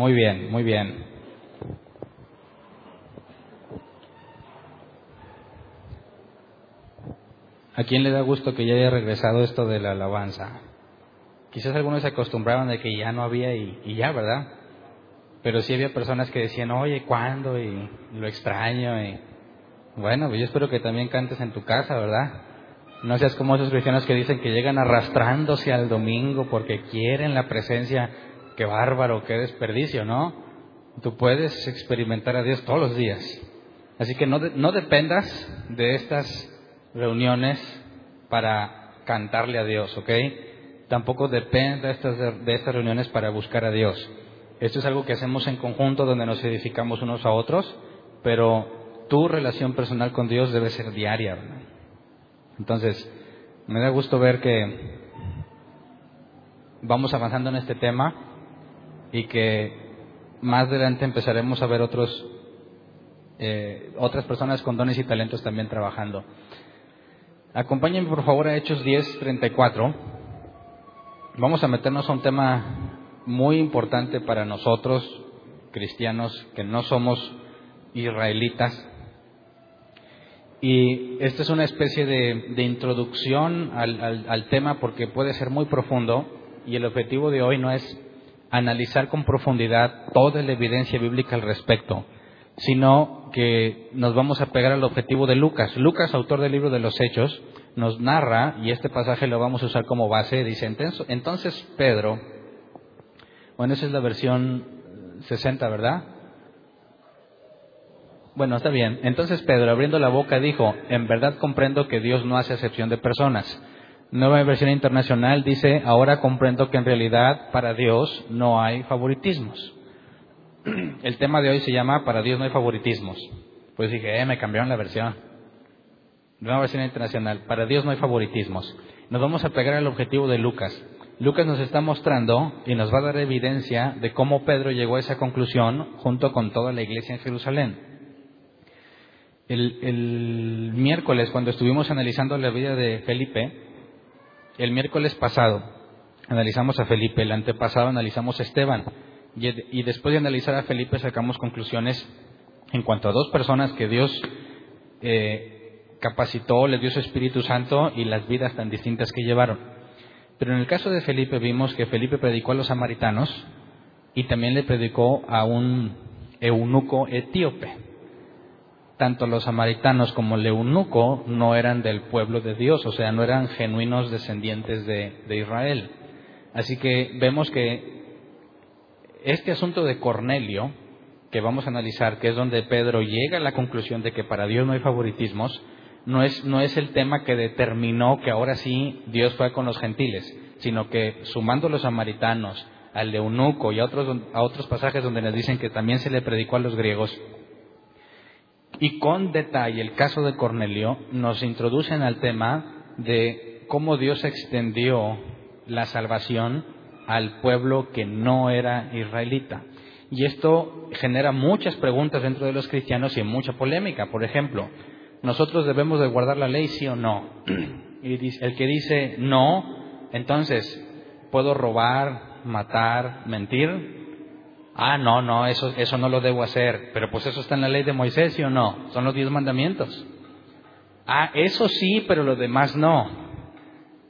Muy bien, muy bien. ¿A quién le da gusto que ya haya regresado esto de la alabanza? Quizás algunos se acostumbraron de que ya no había y, ya, ¿verdad? Pero sí había personas que decían, oye, ¿cuándo? Y lo extraño. Y... Bueno, pues yo espero que también cantes en tu casa, ¿verdad? No seas como esos cristianos que dicen que llegan arrastrándose al domingo porque quieren la presencia. Qué bárbaro, qué desperdicio, ¿no? Tú puedes experimentar a Dios todos los días. Así que no, no dependas de estas reuniones para cantarle a Dios, ¿ok? Tampoco depende de estas, de estas reuniones para buscar a Dios. Esto es algo que hacemos en conjunto donde nos edificamos unos a otros, pero tu relación personal con Dios debe ser diaria. Entonces, me da gusto ver que vamos avanzando en este tema y que más adelante empezaremos a ver otros, eh, otras personas con dones y talentos también trabajando. Acompáñenme por favor a Hechos 10:34. Vamos a meternos a un tema muy importante para nosotros, cristianos que no somos israelitas. Y esta es una especie de, introducción al, al tema porque puede ser muy profundo y el objetivo de hoy no es analizar con profundidad toda la evidencia bíblica al respecto, sino que nos vamos a pegar al objetivo de Lucas. Lucas, autor del libro de los Hechos, nos narra, y este pasaje lo vamos a usar como base, dice, entonces Pedro, bueno, esa es la versión 60, ¿verdad? Bueno, está bien. Entonces Pedro, abriendo la boca, dijo, en verdad comprendo que Dios no hace excepción de personas. Nueva versión internacional dice, ahora comprendo que en realidad para Dios no hay favoritismos. El tema de hoy se llama Para Dios no hay favoritismos. Pues dije, eh, me cambiaron la versión. Nueva versión internacional. Para Dios no hay favoritismos. Nos vamos a pegar al objetivo de Lucas. Lucas nos está mostrando y nos va a dar evidencia de cómo Pedro llegó a esa conclusión junto con toda la iglesia en Jerusalén. El, el miércoles, cuando estuvimos analizando la vida de Felipe, el miércoles pasado analizamos a Felipe, el antepasado analizamos a Esteban. Y, después de analizar a Felipe sacamos conclusiones en cuanto a dos personas que Dios eh, capacitó, les dio su Espíritu Santo y las vidas tan distintas que llevaron. Pero en el caso de Felipe vimos que Felipe predicó a los samaritanos y también le predicó a un eunuco etíope. Tanto los samaritanos como el eunuco no eran del pueblo de Dios, o sea, no eran genuinos descendientes de Israel. Así que vemos que este asunto de Cornelio, que vamos a analizar, que es donde Pedro llega a la conclusión de que para Dios no hay favoritismos, no es, no es el tema que determinó que ahora sí Dios fue con los gentiles, sino que sumando los samaritanos, al eunuco y a otros, a otros pasajes donde nos dicen que también se le predicó a los griegos, y con detalle el caso de Cornelio, nos introducen al tema de cómo Dios extendió la salvación al pueblo que no era israelita. Y esto genera muchas preguntas dentro de los cristianos y mucha polémica. Por ejemplo, ¿nosotros debemos de guardar la ley, sí o no? Y el que dice no, entonces, ¿puedo robar, matar, mentir? Ah, no, no, eso, eso no lo debo hacer. Pero pues eso está en la ley de Moisés, ¿sí o no? Son los diez mandamientos. Ah, eso sí, pero lo demás no.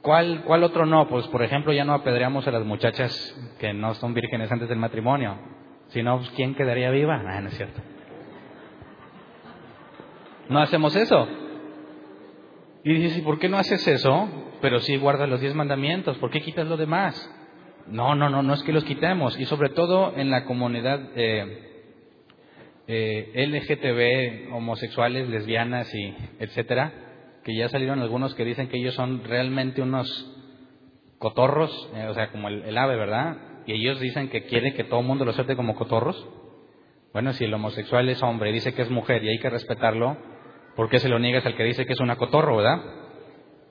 ¿Cuál, ¿Cuál otro no? Pues, por ejemplo, ya no apedreamos a las muchachas que no son vírgenes antes del matrimonio. Si no, pues, ¿quién quedaría viva? Ah, no es cierto. No hacemos eso. Y dices, ¿y por qué no haces eso? Pero sí guardas los diez mandamientos. ¿Por qué quitas lo demás? No, no, no, no es que los quitemos. Y sobre todo en la comunidad eh, eh, LGTB, homosexuales, lesbianas y etcétera, que ya salieron algunos que dicen que ellos son realmente unos cotorros, eh, o sea, como el, ave, ¿verdad? Y ellos dicen que quieren que todo el mundo los trate como cotorros. Bueno, si el homosexual es hombre y dice que es mujer y hay que respetarlo, ¿por qué se lo niegas al que dice que es una cotorro, verdad?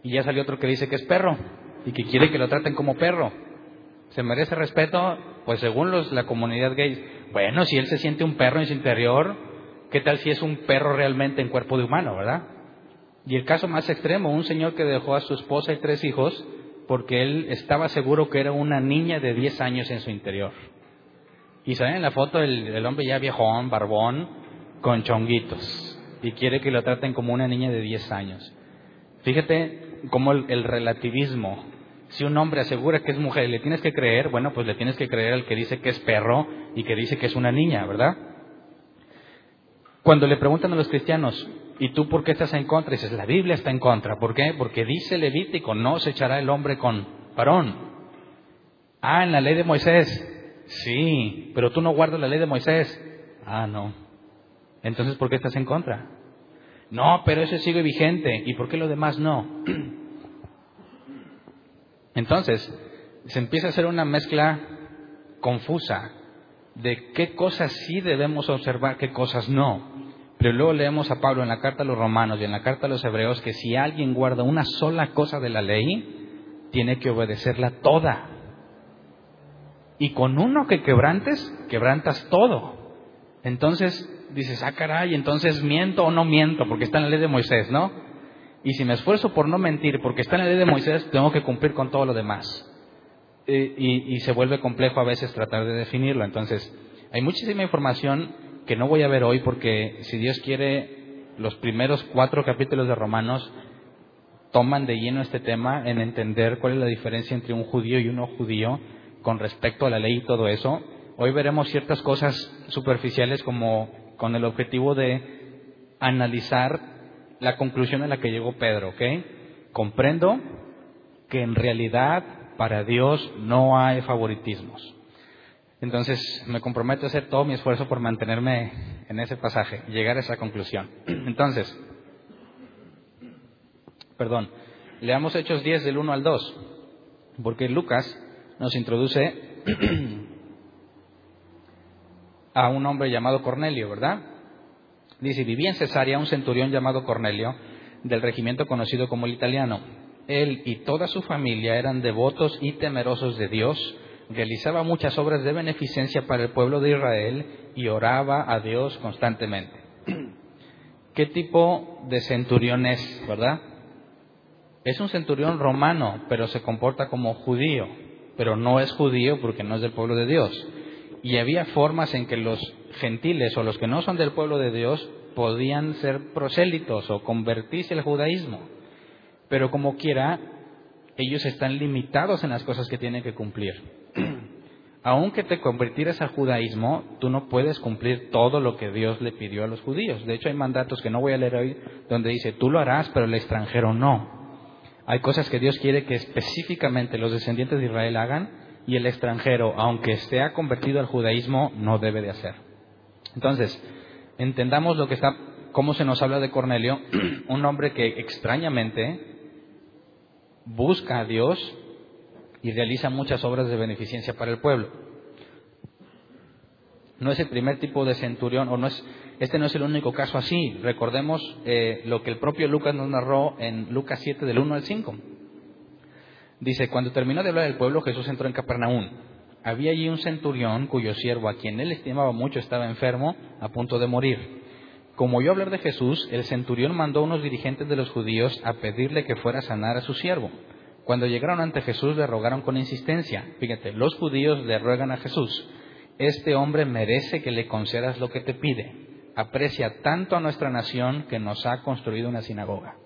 Y ya salió otro que dice que es perro y que quiere que lo traten como perro. ¿Se merece respeto? Pues según los, la comunidad gay, bueno, si él se siente un perro en su interior, ¿qué tal si es un perro realmente en cuerpo de humano, verdad? Y el caso más extremo, un señor que dejó a su esposa y tres hijos porque él estaba seguro que era una niña de 10 años en su interior. Y sale en la foto el, hombre ya viejón, barbón, con chonguitos, y quiere que lo traten como una niña de 10 años. Fíjate cómo el, relativismo, si un hombre asegura que es mujer y le tienes que creer, bueno, pues le tienes que creer al que dice que es perro y que dice que es una niña, ¿verdad? Cuando le preguntan a los cristianos, ¿y tú por qué estás en contra? Dices, la Biblia está en contra. ¿Por qué? Porque dice Levítico, no se echará el hombre con varón. Ah, en la ley de Moisés. Sí, pero tú no guardas la ley de Moisés. Ah, no. Entonces, ¿por qué estás en contra? No, pero eso sigue vigente. ¿Y por qué lo demás no? Entonces, se empieza a hacer una mezcla confusa de qué cosas sí debemos observar, qué cosas no. Pero luego leemos a Pablo en la carta a los romanos y en la carta a los hebreos que si alguien guarda una sola cosa de la ley, tiene que obedecerla toda. Y con uno que quebrantes, quebrantas todo. Entonces dices, ah, caray, entonces miento o no miento, porque está en la ley de Moisés, ¿no? Y si me esfuerzo por no mentir, porque está en la ley de Moisés, tengo que cumplir con todo lo demás. Y, se vuelve complejo a veces tratar de definirlo. Entonces, hay muchísima información que no voy a ver hoy porque si Dios quiere, los primeros cuatro capítulos de Romanos toman de lleno este tema en entender cuál es la diferencia entre un judío y un no judío con respecto a la ley y todo eso. Hoy veremos ciertas cosas superficiales como con el objetivo de analizar la conclusión a la que llegó Pedro, ¿ok? Comprendo que en realidad para Dios no hay favoritismos. Entonces me comprometo a hacer todo mi esfuerzo por mantenerme en ese pasaje llegar a esa conclusión. Entonces, perdón, leamos Hechos 10 del 1 al 2, porque Lucas nos introduce a un hombre llamado Cornelio, ¿verdad? Dice, vivía en Cesarea un centurión llamado Cornelio, del regimiento conocido como el italiano él y toda su familia eran devotos y temerosos de Dios, realizaba muchas obras de beneficencia para el pueblo de Israel y oraba a Dios constantemente. ¿Qué tipo de centurión es, verdad? Es un centurión romano, pero se comporta como judío, pero no es judío porque no es del pueblo de Dios. Y había formas en que los gentiles o los que no son del pueblo de Dios podían ser prosélitos o convertirse al judaísmo pero como quiera, ellos están limitados en las cosas que tienen que cumplir. Aunque te convirtieras al judaísmo, tú no puedes cumplir todo lo que Dios le pidió a los judíos. De hecho, hay mandatos que no voy a leer hoy donde dice, tú lo harás, pero el extranjero no. Hay cosas que Dios quiere que específicamente los descendientes de Israel hagan y el extranjero, aunque esté convertido al judaísmo, no debe de hacer. Entonces, entendamos lo que está, cómo se nos habla de Cornelio, un hombre que extrañamente busca a Dios y realiza muchas obras de beneficencia para el pueblo. No es el primer tipo de centurión, o no es, este no es el único caso así. Recordemos eh, lo que el propio Lucas nos narró en Lucas 7 del 1 al 5. Dice, cuando terminó de hablar del pueblo, Jesús entró en Capernaum. Había allí un centurión cuyo siervo, a quien él estimaba mucho, estaba enfermo, a punto de morir. Como oyó hablar de Jesús, el centurión mandó a unos dirigentes de los judíos a pedirle que fuera a sanar a su siervo. Cuando llegaron ante Jesús le rogaron con insistencia. Fíjate, los judíos le ruegan a Jesús, este hombre merece que le concedas lo que te pide. Aprecia tanto a nuestra nación que nos ha construido una sinagoga.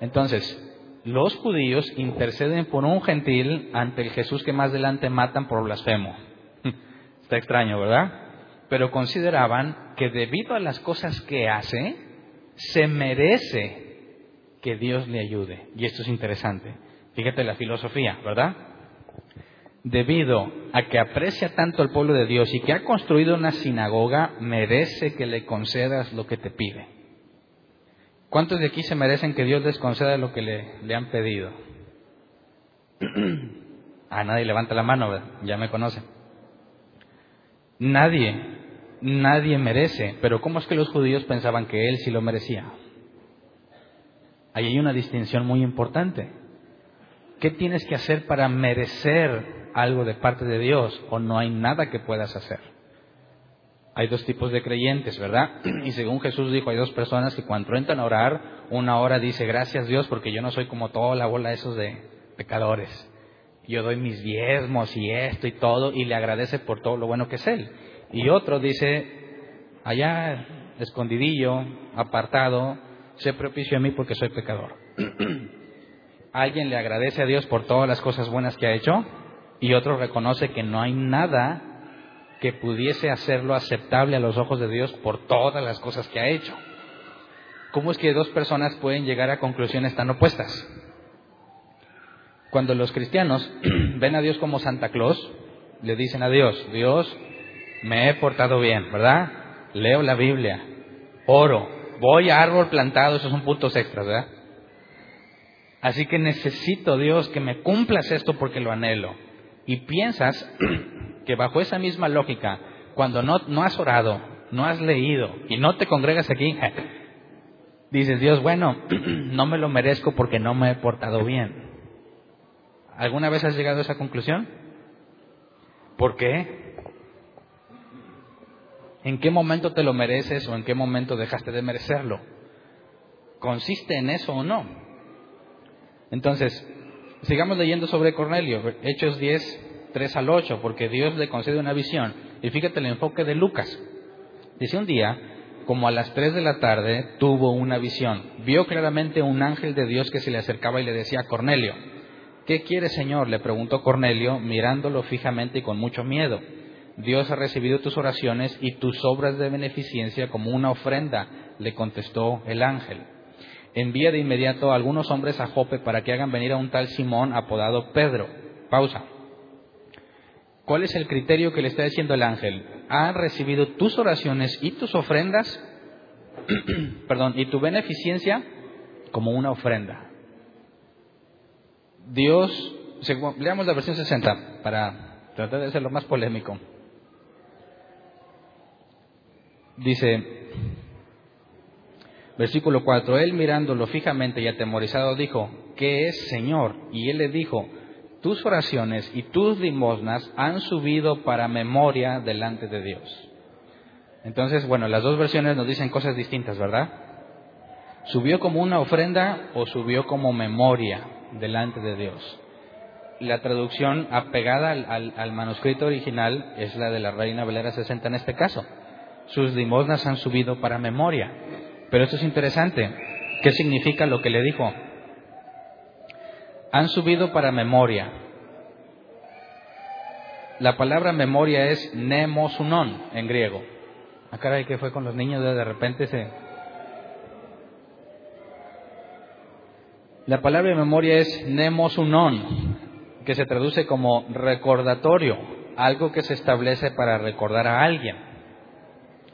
Entonces, los judíos interceden por un gentil ante el Jesús que más adelante matan por blasfemo. Está extraño, ¿verdad? pero consideraban que debido a las cosas que hace, se merece que Dios le ayude. Y esto es interesante. Fíjate la filosofía, ¿verdad? Debido a que aprecia tanto al pueblo de Dios y que ha construido una sinagoga, merece que le concedas lo que te pide. ¿Cuántos de aquí se merecen que Dios les conceda lo que le, le han pedido? ah, nadie levanta la mano, ya me conocen. Nadie, nadie merece, pero ¿cómo es que los judíos pensaban que él sí lo merecía? Ahí hay una distinción muy importante. ¿Qué tienes que hacer para merecer algo de parte de Dios o no hay nada que puedas hacer? Hay dos tipos de creyentes, ¿verdad? Y según Jesús dijo, hay dos personas que cuando entran a orar, una hora dice, gracias Dios, porque yo no soy como toda la bola de esos de pecadores. Yo doy mis diezmos y esto y todo, y le agradece por todo lo bueno que es Él. Y otro dice, allá, escondidillo, apartado, sé propicio a mí porque soy pecador. Alguien le agradece a Dios por todas las cosas buenas que ha hecho, y otro reconoce que no hay nada que pudiese hacerlo aceptable a los ojos de Dios por todas las cosas que ha hecho. ¿Cómo es que dos personas pueden llegar a conclusiones tan opuestas? Cuando los cristianos ven a Dios como Santa Claus, le dicen a Dios, Dios, me he portado bien, ¿verdad? Leo la Biblia, oro, voy a árbol plantado, esos son puntos extras, ¿verdad? Así que necesito, Dios, que me cumplas esto porque lo anhelo. Y piensas que bajo esa misma lógica, cuando no, no has orado, no has leído y no te congregas aquí, dices, Dios, bueno, no me lo merezco porque no me he portado bien. ¿Alguna vez has llegado a esa conclusión? ¿Por qué? ¿En qué momento te lo mereces o en qué momento dejaste de merecerlo? ¿Consiste en eso o no? Entonces, sigamos leyendo sobre Cornelio, Hechos 10, 3 al 8, porque Dios le concede una visión. Y fíjate el enfoque de Lucas. Dice un día, como a las 3 de la tarde, tuvo una visión. Vio claramente un ángel de Dios que se le acercaba y le decía a Cornelio. ¿Qué quiere, Señor? le preguntó Cornelio, mirándolo fijamente y con mucho miedo. Dios ha recibido tus oraciones y tus obras de beneficencia como una ofrenda, le contestó el ángel. Envía de inmediato a algunos hombres a Jope para que hagan venir a un tal Simón apodado Pedro. Pausa. ¿Cuál es el criterio que le está diciendo el ángel? Ha recibido tus oraciones y tus ofrendas, perdón, y tu beneficencia como una ofrenda. Dios, leamos la versión 60 para tratar de ser lo más polémico. Dice, versículo 4, él mirándolo fijamente y atemorizado dijo, ¿qué es Señor? Y él le dijo, tus oraciones y tus limosnas han subido para memoria delante de Dios. Entonces, bueno, las dos versiones nos dicen cosas distintas, ¿verdad? ¿Subió como una ofrenda o subió como memoria delante de Dios? La traducción apegada al, manuscrito original es la de la Reina Valera 60 en este caso. Sus limosnas han subido para memoria. Pero esto es interesante. ¿Qué significa lo que le dijo? Han subido para memoria. La palabra memoria es nemosunon en griego. Ah, caray, ¿qué fue con los niños? De repente se... La palabra memoria es nemosunon, que se traduce como recordatorio, algo que se establece para recordar a alguien.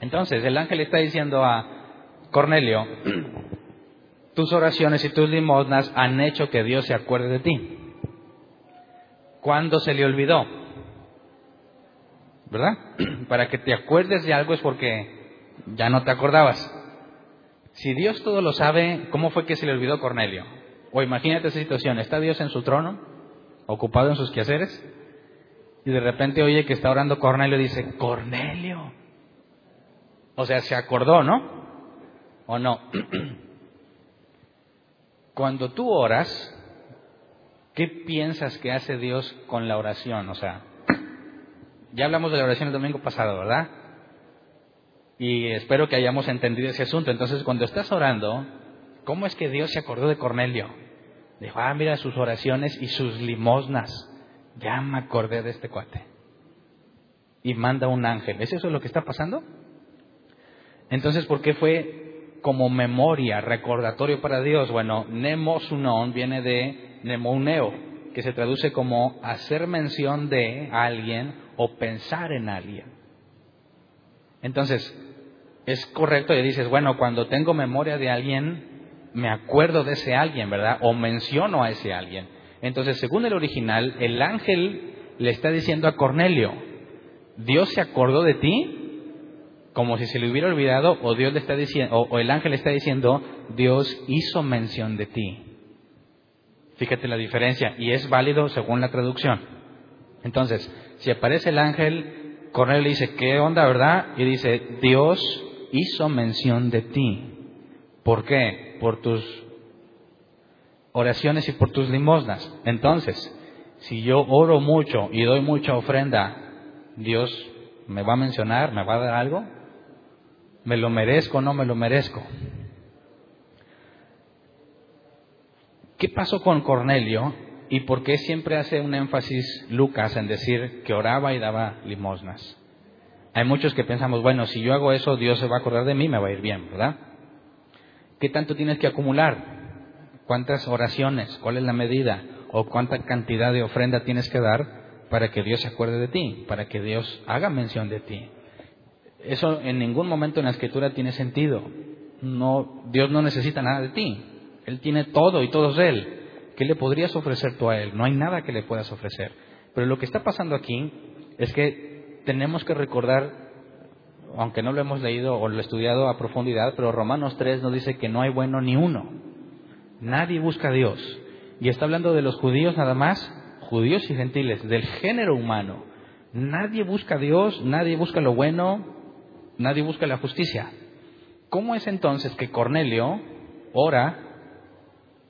Entonces, el ángel está diciendo a Cornelio, tus oraciones y tus limosnas han hecho que Dios se acuerde de ti. ¿Cuándo se le olvidó? ¿Verdad? Para que te acuerdes de algo es porque ya no te acordabas. Si Dios todo lo sabe, ¿cómo fue que se le olvidó Cornelio? O imagínate esa situación, está Dios en su trono, ocupado en sus quehaceres, y de repente oye que está orando Cornelio y dice, Cornelio. O sea, se acordó, ¿no? ¿O no? Cuando tú oras, ¿qué piensas que hace Dios con la oración? O sea, ya hablamos de la oración el domingo pasado, ¿verdad? Y espero que hayamos entendido ese asunto. Entonces, cuando estás orando, ¿cómo es que Dios se acordó de Cornelio? Dijo, ah, mira sus oraciones y sus limosnas. Ya me acordé de este cuate. Y manda un ángel. ¿Es eso lo que está pasando? Entonces, ¿por qué fue como memoria, recordatorio para Dios. Bueno, nemosunon viene de nemouneo, que se traduce como hacer mención de alguien o pensar en alguien. Entonces, es correcto y dices, bueno, cuando tengo memoria de alguien, me acuerdo de ese alguien, ¿verdad? O menciono a ese alguien. Entonces, según el original, el ángel le está diciendo a Cornelio, Dios se acordó de ti como si se le hubiera olvidado, o Dios le está diciendo, o, el ángel le está diciendo, Dios hizo mención de ti. Fíjate la diferencia, y es válido según la traducción. Entonces, si aparece el ángel, Cornelio le dice, ¿qué onda, verdad? Y dice, Dios hizo mención de ti. ¿Por qué? Por tus oraciones y por tus limosnas. Entonces, si yo oro mucho y doy mucha ofrenda, ¿Dios me va a mencionar? ¿Me va a dar algo? ¿Me lo merezco o no me lo merezco? ¿Qué pasó con Cornelio y por qué siempre hace un énfasis Lucas en decir que oraba y daba limosnas? Hay muchos que pensamos, bueno, si yo hago eso, Dios se va a acordar de mí, me va a ir bien, ¿verdad? ¿Qué tanto tienes que acumular? ¿Cuántas oraciones? ¿Cuál es la medida? ¿O cuánta cantidad de ofrenda tienes que dar para que Dios se acuerde de ti? Para que Dios haga mención de ti. Eso en ningún momento en la escritura tiene sentido. No, Dios no necesita nada de ti. Él tiene todo y todo es Él. ¿Qué le podrías ofrecer tú a Él? No hay nada que le puedas ofrecer. Pero lo que está pasando aquí es que tenemos que recordar, aunque no lo hemos leído o lo estudiado a profundidad, pero Romanos 3 nos dice que no hay bueno ni uno. Nadie busca a Dios. Y está hablando de los judíos nada más, judíos y gentiles, del género humano. Nadie busca a Dios, nadie busca lo bueno, nadie busca la justicia. ¿Cómo es entonces que Cornelio ora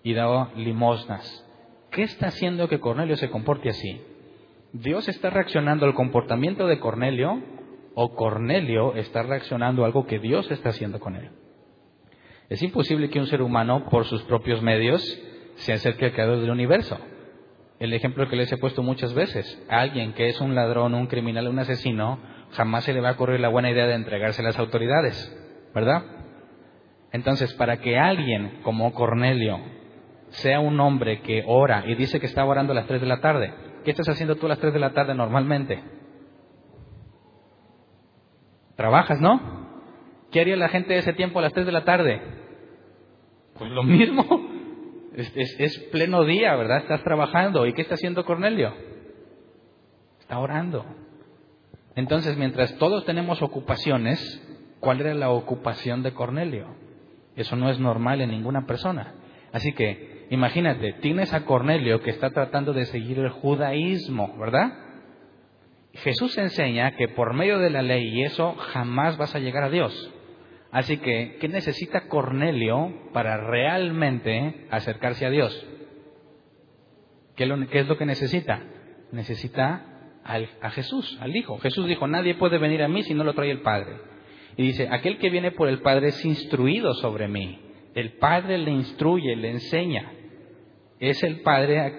y da limosnas? ¿Qué está haciendo que Cornelio se comporte así? ¿Dios está reaccionando al comportamiento de Cornelio o Cornelio está reaccionando a algo que Dios está haciendo con él? Es imposible que un ser humano, por sus propios medios, se acerque al creador del universo. El ejemplo que les he puesto muchas veces, alguien que es un ladrón, un criminal, un asesino, jamás se le va a ocurrir la buena idea de entregarse a las autoridades, ¿verdad? Entonces, para que alguien como Cornelio sea un hombre que ora y dice que está orando a las 3 de la tarde, ¿qué estás haciendo tú a las 3 de la tarde normalmente? Trabajas, ¿no? ¿Qué haría la gente de ese tiempo a las 3 de la tarde? Pues lo mismo. Es, es, pleno día, ¿verdad? Estás trabajando. ¿Y qué está haciendo Cornelio? Está orando. Entonces, mientras todos tenemos ocupaciones, ¿cuál era la ocupación de Cornelio? Eso no es normal en ninguna persona. Así que, imagínate, tienes a Cornelio que está tratando de seguir el judaísmo, ¿verdad? Jesús enseña que por medio de la ley y eso jamás vas a llegar a Dios. Así que, ¿qué necesita Cornelio para realmente acercarse a Dios? ¿Qué, es lo que necesita? Necesita a Jesús, al Hijo. Jesús dijo, nadie puede venir a mí si no lo trae el Padre. Y dice, aquel que viene por el Padre es instruido sobre mí. El Padre le instruye, le enseña. Es el Padre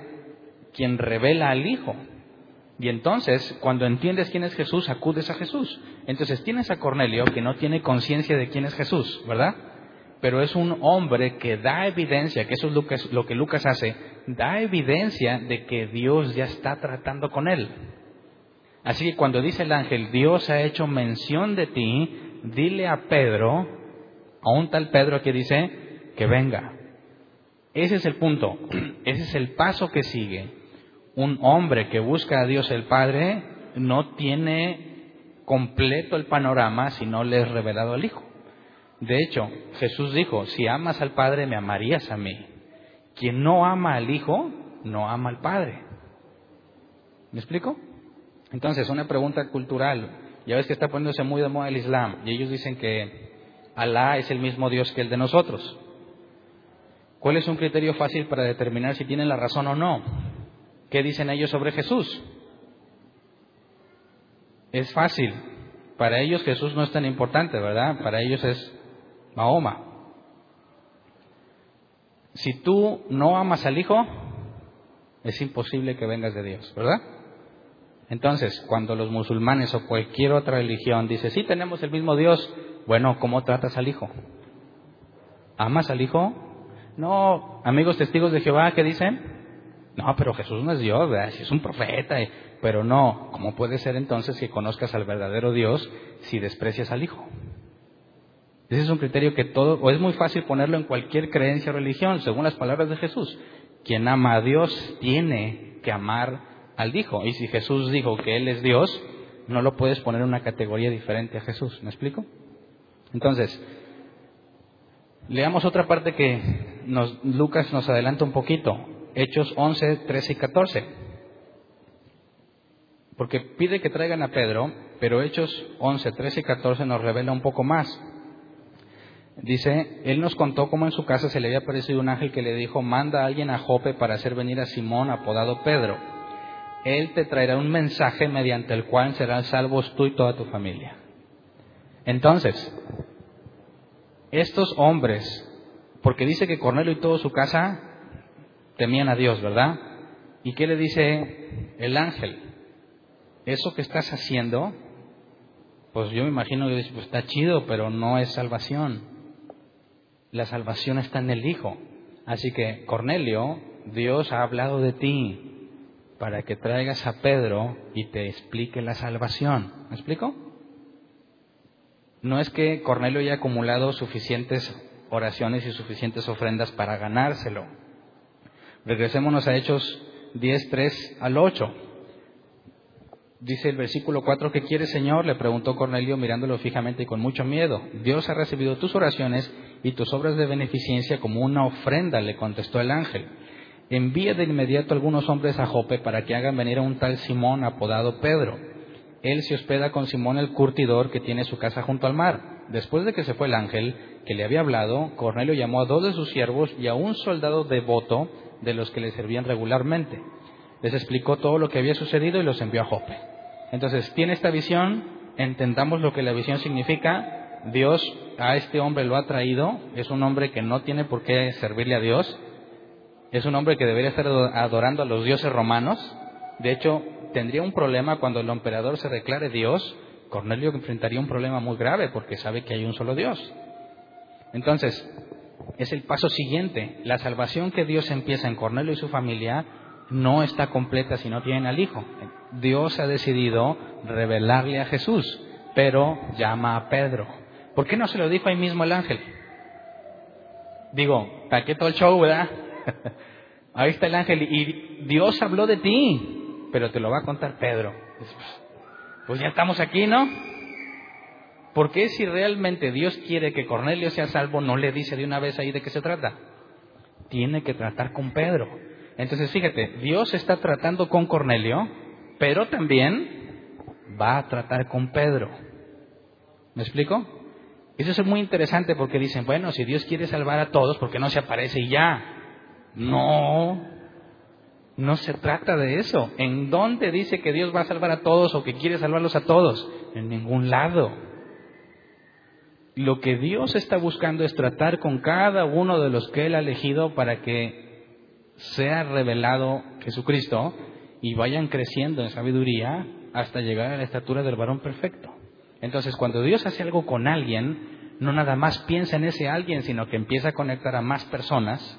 quien revela al Hijo. Y entonces, cuando entiendes quién es Jesús, acudes a Jesús. Entonces tienes a Cornelio que no tiene conciencia de quién es Jesús, ¿verdad? Pero es un hombre que da evidencia, que eso es lo que Lucas hace, da evidencia de que Dios ya está tratando con él. Así que cuando dice el ángel, Dios ha hecho mención de ti, dile a Pedro, a un tal Pedro que dice, que venga. Ese es el punto, ese es el paso que sigue. Un hombre que busca a Dios el Padre no tiene completo el panorama si no le es revelado al Hijo. De hecho, Jesús dijo, si amas al Padre, me amarías a mí. Quien no ama al Hijo, no ama al Padre. ¿Me explico? Entonces, una pregunta cultural. Ya ves que está poniéndose muy de moda el Islam y ellos dicen que Alá es el mismo Dios que el de nosotros. ¿Cuál es un criterio fácil para determinar si tienen la razón o no? ¿Qué dicen ellos sobre Jesús? Es fácil. Para ellos Jesús no es tan importante, ¿verdad? Para ellos es Mahoma. Si tú no amas al Hijo, es imposible que vengas de Dios, ¿verdad? Entonces, cuando los musulmanes o cualquier otra religión dice, sí tenemos el mismo Dios, bueno, ¿cómo tratas al Hijo? ¿Amas al Hijo? No, amigos testigos de Jehová, ¿qué dicen? No, pero Jesús no es Dios, es un profeta, pero no, ¿cómo puede ser entonces que conozcas al verdadero Dios si desprecias al Hijo? Ese es un criterio que todo, o es muy fácil ponerlo en cualquier creencia o religión, según las palabras de Jesús. Quien ama a Dios tiene que amar al Hijo. Y si Jesús dijo que Él es Dios, no lo puedes poner en una categoría diferente a Jesús. ¿Me explico? Entonces, leamos otra parte que nos, Lucas nos adelanta un poquito. Hechos 11, 13 y 14. Porque pide que traigan a Pedro, pero Hechos 11, 13 y 14 nos revela un poco más. Dice, él nos contó cómo en su casa se le había aparecido un ángel que le dijo, manda a alguien a Jope para hacer venir a Simón, apodado Pedro. Él te traerá un mensaje mediante el cual serán salvos tú y toda tu familia. Entonces, estos hombres, porque dice que Cornelio y toda su casa temían a Dios, ¿verdad? ¿Y qué le dice el ángel? Eso que estás haciendo, pues yo me imagino que dice, pues está chido, pero no es salvación. La salvación está en el Hijo. Así que, Cornelio, Dios ha hablado de ti para que traigas a Pedro y te explique la salvación. ¿Me explico? No es que Cornelio haya acumulado suficientes oraciones y suficientes ofrendas para ganárselo. Regresémonos a Hechos 10, 3 al 8. Dice el versículo 4, ¿qué quieres, Señor? Le preguntó Cornelio mirándolo fijamente y con mucho miedo. Dios ha recibido tus oraciones y tus obras de beneficencia como una ofrenda, le contestó el ángel. Envía de inmediato algunos hombres a Jope para que hagan venir a un tal Simón apodado Pedro. Él se hospeda con Simón el curtidor que tiene su casa junto al mar. Después de que se fue el ángel que le había hablado, Cornelio llamó a dos de sus siervos y a un soldado devoto de los que le servían regularmente. Les explicó todo lo que había sucedido y los envió a Jope. Entonces, tiene esta visión, entendamos lo que la visión significa. Dios a este hombre lo ha traído, es un hombre que no tiene por qué servirle a Dios, es un hombre que debería estar adorando a los dioses romanos. De hecho, tendría un problema cuando el emperador se declare Dios. Cornelio enfrentaría un problema muy grave porque sabe que hay un solo Dios. Entonces, es el paso siguiente. La salvación que Dios empieza en Cornelio y su familia no está completa si no tienen al Hijo. Dios ha decidido revelarle a Jesús, pero llama a Pedro. ¿Por qué no se lo dijo ahí mismo el ángel? Digo, ¿para qué todo el show, verdad? Ahí está el ángel y Dios habló de ti, pero te lo va a contar Pedro. Pues ya estamos aquí, ¿no? ¿Por qué si realmente Dios quiere que Cornelio sea salvo, no le dice de una vez ahí de qué se trata? Tiene que tratar con Pedro. Entonces, fíjate, Dios está tratando con Cornelio, pero también va a tratar con Pedro. ¿Me explico? Eso es muy interesante porque dicen, bueno, si Dios quiere salvar a todos, ¿por qué no se aparece y ya? No, no se trata de eso. ¿En dónde dice que Dios va a salvar a todos o que quiere salvarlos a todos? En ningún lado. Lo que Dios está buscando es tratar con cada uno de los que Él ha elegido para que sea revelado Jesucristo y vayan creciendo en sabiduría hasta llegar a la estatura del varón perfecto. Entonces, cuando Dios hace algo con alguien, no nada más piensa en ese alguien, sino que empieza a conectar a más personas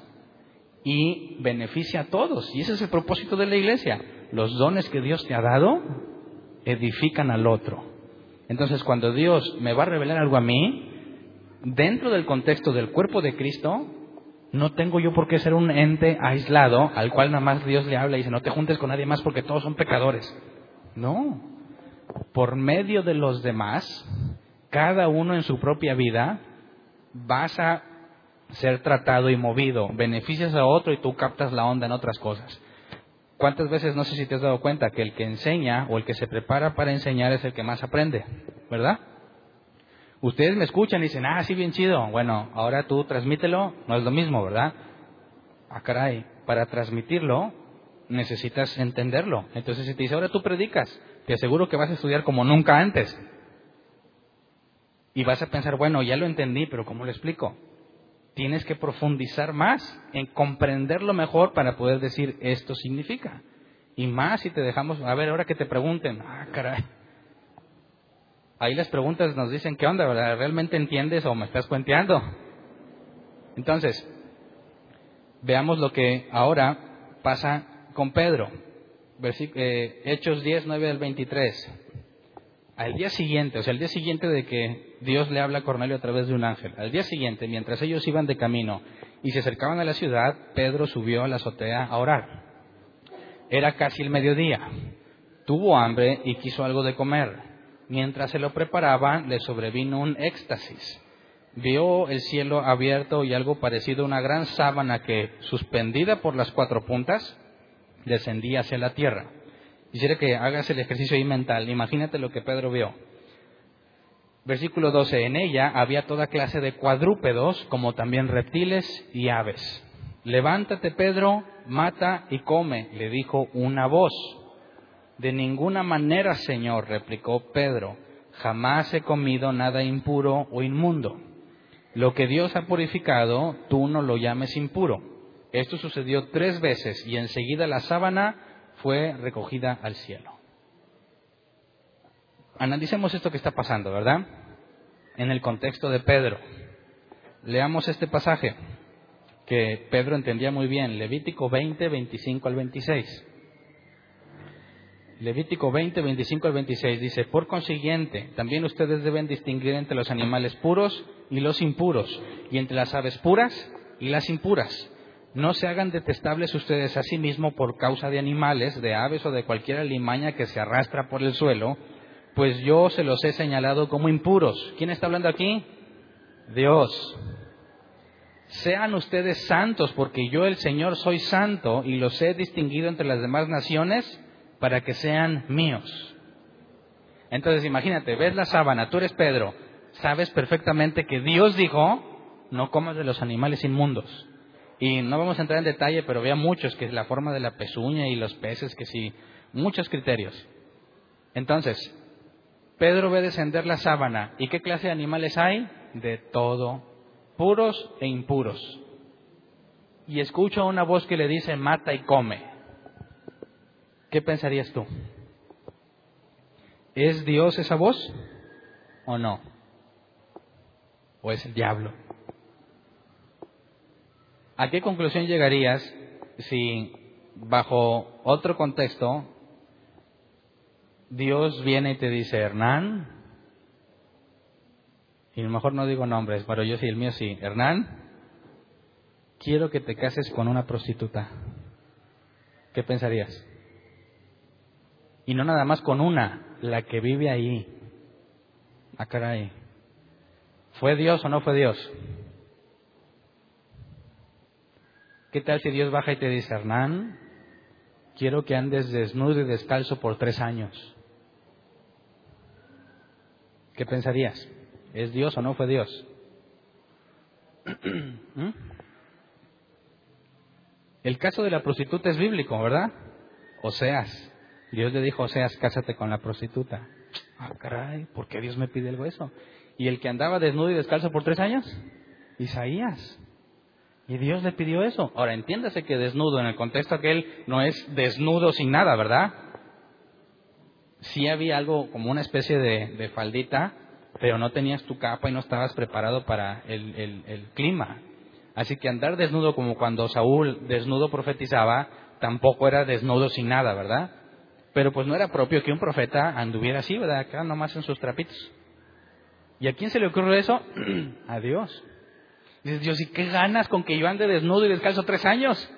y beneficia a todos. Y ese es el propósito de la iglesia. Los dones que Dios te ha dado edifican al otro. Entonces, cuando Dios me va a revelar algo a mí, dentro del contexto del cuerpo de Cristo, no tengo yo por qué ser un ente aislado al cual nada más Dios le habla y dice, no te juntes con nadie más porque todos son pecadores. No. Por medio de los demás, cada uno en su propia vida, vas a ser tratado y movido. Beneficias a otro y tú captas la onda en otras cosas. ¿Cuántas veces, no sé si te has dado cuenta, que el que enseña o el que se prepara para enseñar es el que más aprende? ¿Verdad? Ustedes me escuchan y dicen, ah, sí, bien chido. Bueno, ahora tú transmítelo, no es lo mismo, ¿verdad? Ah, caray, para transmitirlo necesitas entenderlo. Entonces, si te dice, ahora tú predicas, te aseguro que vas a estudiar como nunca antes. Y vas a pensar, bueno, ya lo entendí, pero ¿cómo lo explico? Tienes que profundizar más en comprenderlo mejor para poder decir esto significa. Y más si te dejamos, a ver, ahora que te pregunten, ah, caray, ahí las preguntas nos dicen, ¿qué onda? ¿verdad? ¿Realmente entiendes o me estás cuenteando? Entonces, veamos lo que ahora pasa con Pedro. Eh, Hechos 10, 9 al 23. Al día siguiente, o sea, al día siguiente de que Dios le habla a Cornelio a través de un ángel, al día siguiente, mientras ellos iban de camino y se acercaban a la ciudad, Pedro subió a la azotea a orar. Era casi el mediodía. Tuvo hambre y quiso algo de comer. Mientras se lo preparaba, le sobrevino un éxtasis. Vio el cielo abierto y algo parecido a una gran sábana que, suspendida por las cuatro puntas, descendía hacia la tierra. Quisiera que hagas el ejercicio ahí mental. Imagínate lo que Pedro vio. Versículo 12. En ella había toda clase de cuadrúpedos, como también reptiles y aves. Levántate, Pedro, mata y come, le dijo una voz. De ninguna manera, Señor, replicó Pedro, jamás he comido nada impuro o inmundo. Lo que Dios ha purificado, tú no lo llames impuro. Esto sucedió tres veces y enseguida la sábana fue recogida al cielo. Analicemos esto que está pasando, ¿verdad? En el contexto de Pedro. Leamos este pasaje que Pedro entendía muy bien, Levítico 20, 25 al 26. Levítico 20, 25 al 26 dice, por consiguiente, también ustedes deben distinguir entre los animales puros y los impuros, y entre las aves puras y las impuras no se hagan detestables ustedes a sí mismos por causa de animales, de aves o de cualquier alimaña que se arrastra por el suelo, pues yo se los he señalado como impuros. ¿Quién está hablando aquí? Dios. Sean ustedes santos, porque yo el Señor soy santo y los he distinguido entre las demás naciones para que sean míos. Entonces imagínate, ves la sábana, tú eres Pedro, sabes perfectamente que Dios dijo, no comas de los animales inmundos. Y no vamos a entrar en detalle, pero vea muchos, que es la forma de la pezuña y los peces, que sí, muchos criterios. Entonces, Pedro ve descender la sábana. ¿Y qué clase de animales hay? De todo, puros e impuros. Y escucha una voz que le dice, mata y come. ¿Qué pensarías tú? ¿Es Dios esa voz o no? ¿O es el diablo? ¿A qué conclusión llegarías si bajo otro contexto Dios viene y te dice, Hernán, y a lo mejor no digo nombres, pero yo sí, el mío sí, Hernán, quiero que te cases con una prostituta. ¿Qué pensarías? Y no nada más con una, la que vive ahí. Ah, caray. ¿Fue Dios o no fue Dios? ¿Qué tal si Dios baja y te dice, Hernán, quiero que andes desnudo y descalzo por tres años? ¿Qué pensarías? ¿Es Dios o no fue Dios? ¿Mm? El caso de la prostituta es bíblico, ¿verdad? Oseas. Dios le dijo Oseas, cásate con la prostituta. Ah, caray, ¿por qué Dios me pide algo eso? ¿Y el que andaba desnudo y descalzo por tres años? Isaías. Y Dios le pidió eso. Ahora, entiéndase que desnudo en el contexto aquel no es desnudo sin nada, ¿verdad? Sí había algo como una especie de, faldita, pero no tenías tu capa y no estabas preparado para el, el clima. Así que andar desnudo como cuando Saúl desnudo profetizaba, tampoco era desnudo sin nada, ¿verdad? Pero pues no era propio que un profeta anduviera así, ¿verdad? Acá nomás en sus trapitos. ¿Y a quién se le ocurre eso? a Dios. Dios, ¿y qué ganas con que yo ande desnudo y descalzo tres años?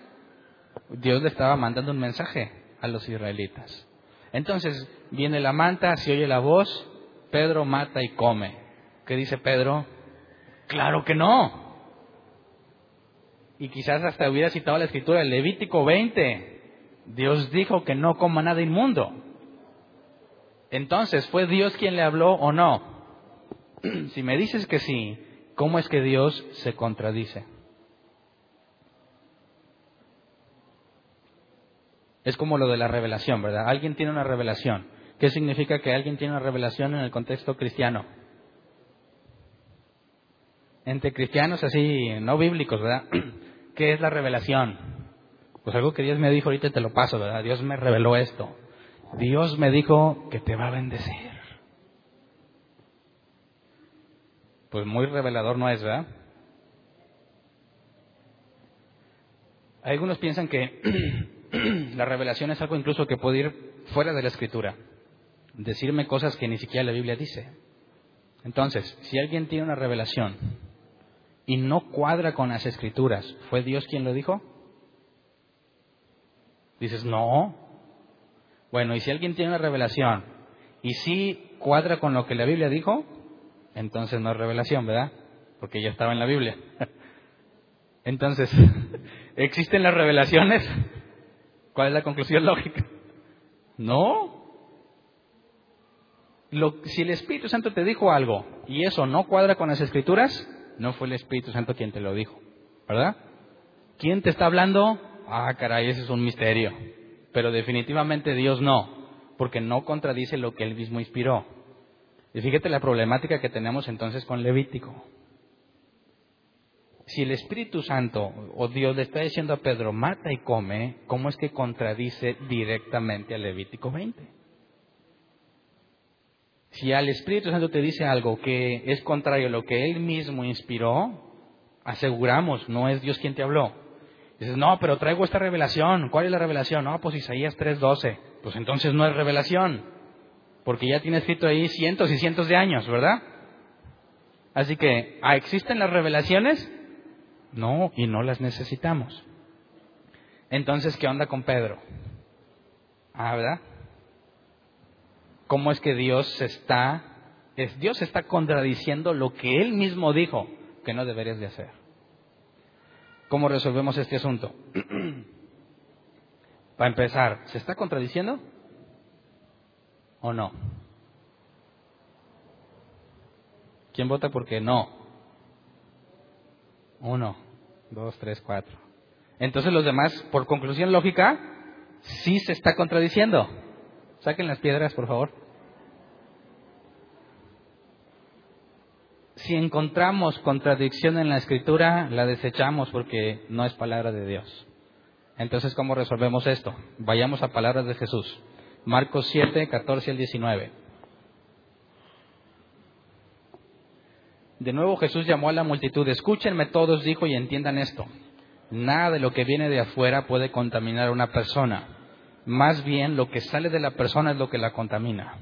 Dios le estaba mandando un mensaje a los israelitas. Entonces viene la manta, se oye la voz, Pedro mata y come. ¿Qué dice Pedro? Claro que no. Y quizás hasta hubiera citado la escritura del Levítico 20. Dios dijo que no coma nada inmundo. Entonces, ¿fue Dios quien le habló o no? si me dices que sí, ¿Cómo es que Dios se contradice? Es como lo de la revelación, ¿verdad? Alguien tiene una revelación. ¿Qué significa que alguien tiene una revelación en el contexto cristiano? Entre cristianos así, no bíblicos, ¿verdad? ¿Qué es la revelación? Pues algo que Dios me dijo ahorita te lo paso, ¿verdad? Dios me reveló esto. Dios me dijo que te va a bendecir. Pues muy revelador no es, ¿verdad? Algunos piensan que la revelación es algo incluso que puede ir fuera de la escritura. decirme cosas que ni siquiera la Biblia dice. Entonces, si alguien tiene una revelación y no cuadra con las escrituras, ¿fue Dios quien lo dijo? Dices, no. Bueno, y si alguien tiene una revelación y sí cuadra con lo que la Biblia dijo, entonces no es revelación, ¿verdad? Porque ya estaba en la Biblia. Entonces, ¿existen las revelaciones? ¿Cuál es la conclusión lógica? No. si el Espíritu Santo te dijo algo y eso no cuadra con las escrituras, no fue el Espíritu Santo quien te lo dijo, ¿verdad? ¿Quién te está hablando? Ah, caray, ese es un misterio. Pero definitivamente Dios no, porque no contradice lo que Él mismo inspiró. Y fíjate la problemática que tenemos entonces con Levítico. Si el Espíritu Santo o Dios le está diciendo a Pedro, mata y come, ¿cómo es que contradice directamente a Levítico 20? Si al Espíritu Santo te dice algo que es contrario a lo que Él mismo inspiró, aseguramos, no es Dios quien te habló. Dices, no, pero traigo esta revelación. ¿Cuál es la revelación? No, pues Isaías 3.12. Pues entonces no es revelación porque ya tiene escrito ahí cientos y cientos de años, ¿verdad? Así que, ¿ah, ¿existen las revelaciones? No, y no las necesitamos. Entonces, ¿qué onda con Pedro? Ah, ¿verdad? ¿Cómo es que Dios está, es, Dios está contradiciendo lo que Él mismo dijo que no deberías de hacer? ¿Cómo resolvemos este asunto? Para empezar, ¿se está contradiciendo? ¿O no? ¿Quién vota porque no? Uno, dos, tres, cuatro. Entonces los demás, por conclusión lógica, sí se está contradiciendo. Saquen las piedras, por favor. Si encontramos contradicción en la escritura, la desechamos porque no es palabra de Dios. Entonces, ¿cómo resolvemos esto? Vayamos a palabras de Jesús. Marcos 7, 14 al 19. De nuevo Jesús llamó a la multitud, escúchenme todos, dijo, y entiendan esto. Nada de lo que viene de afuera puede contaminar a una persona. Más bien lo que sale de la persona es lo que la contamina.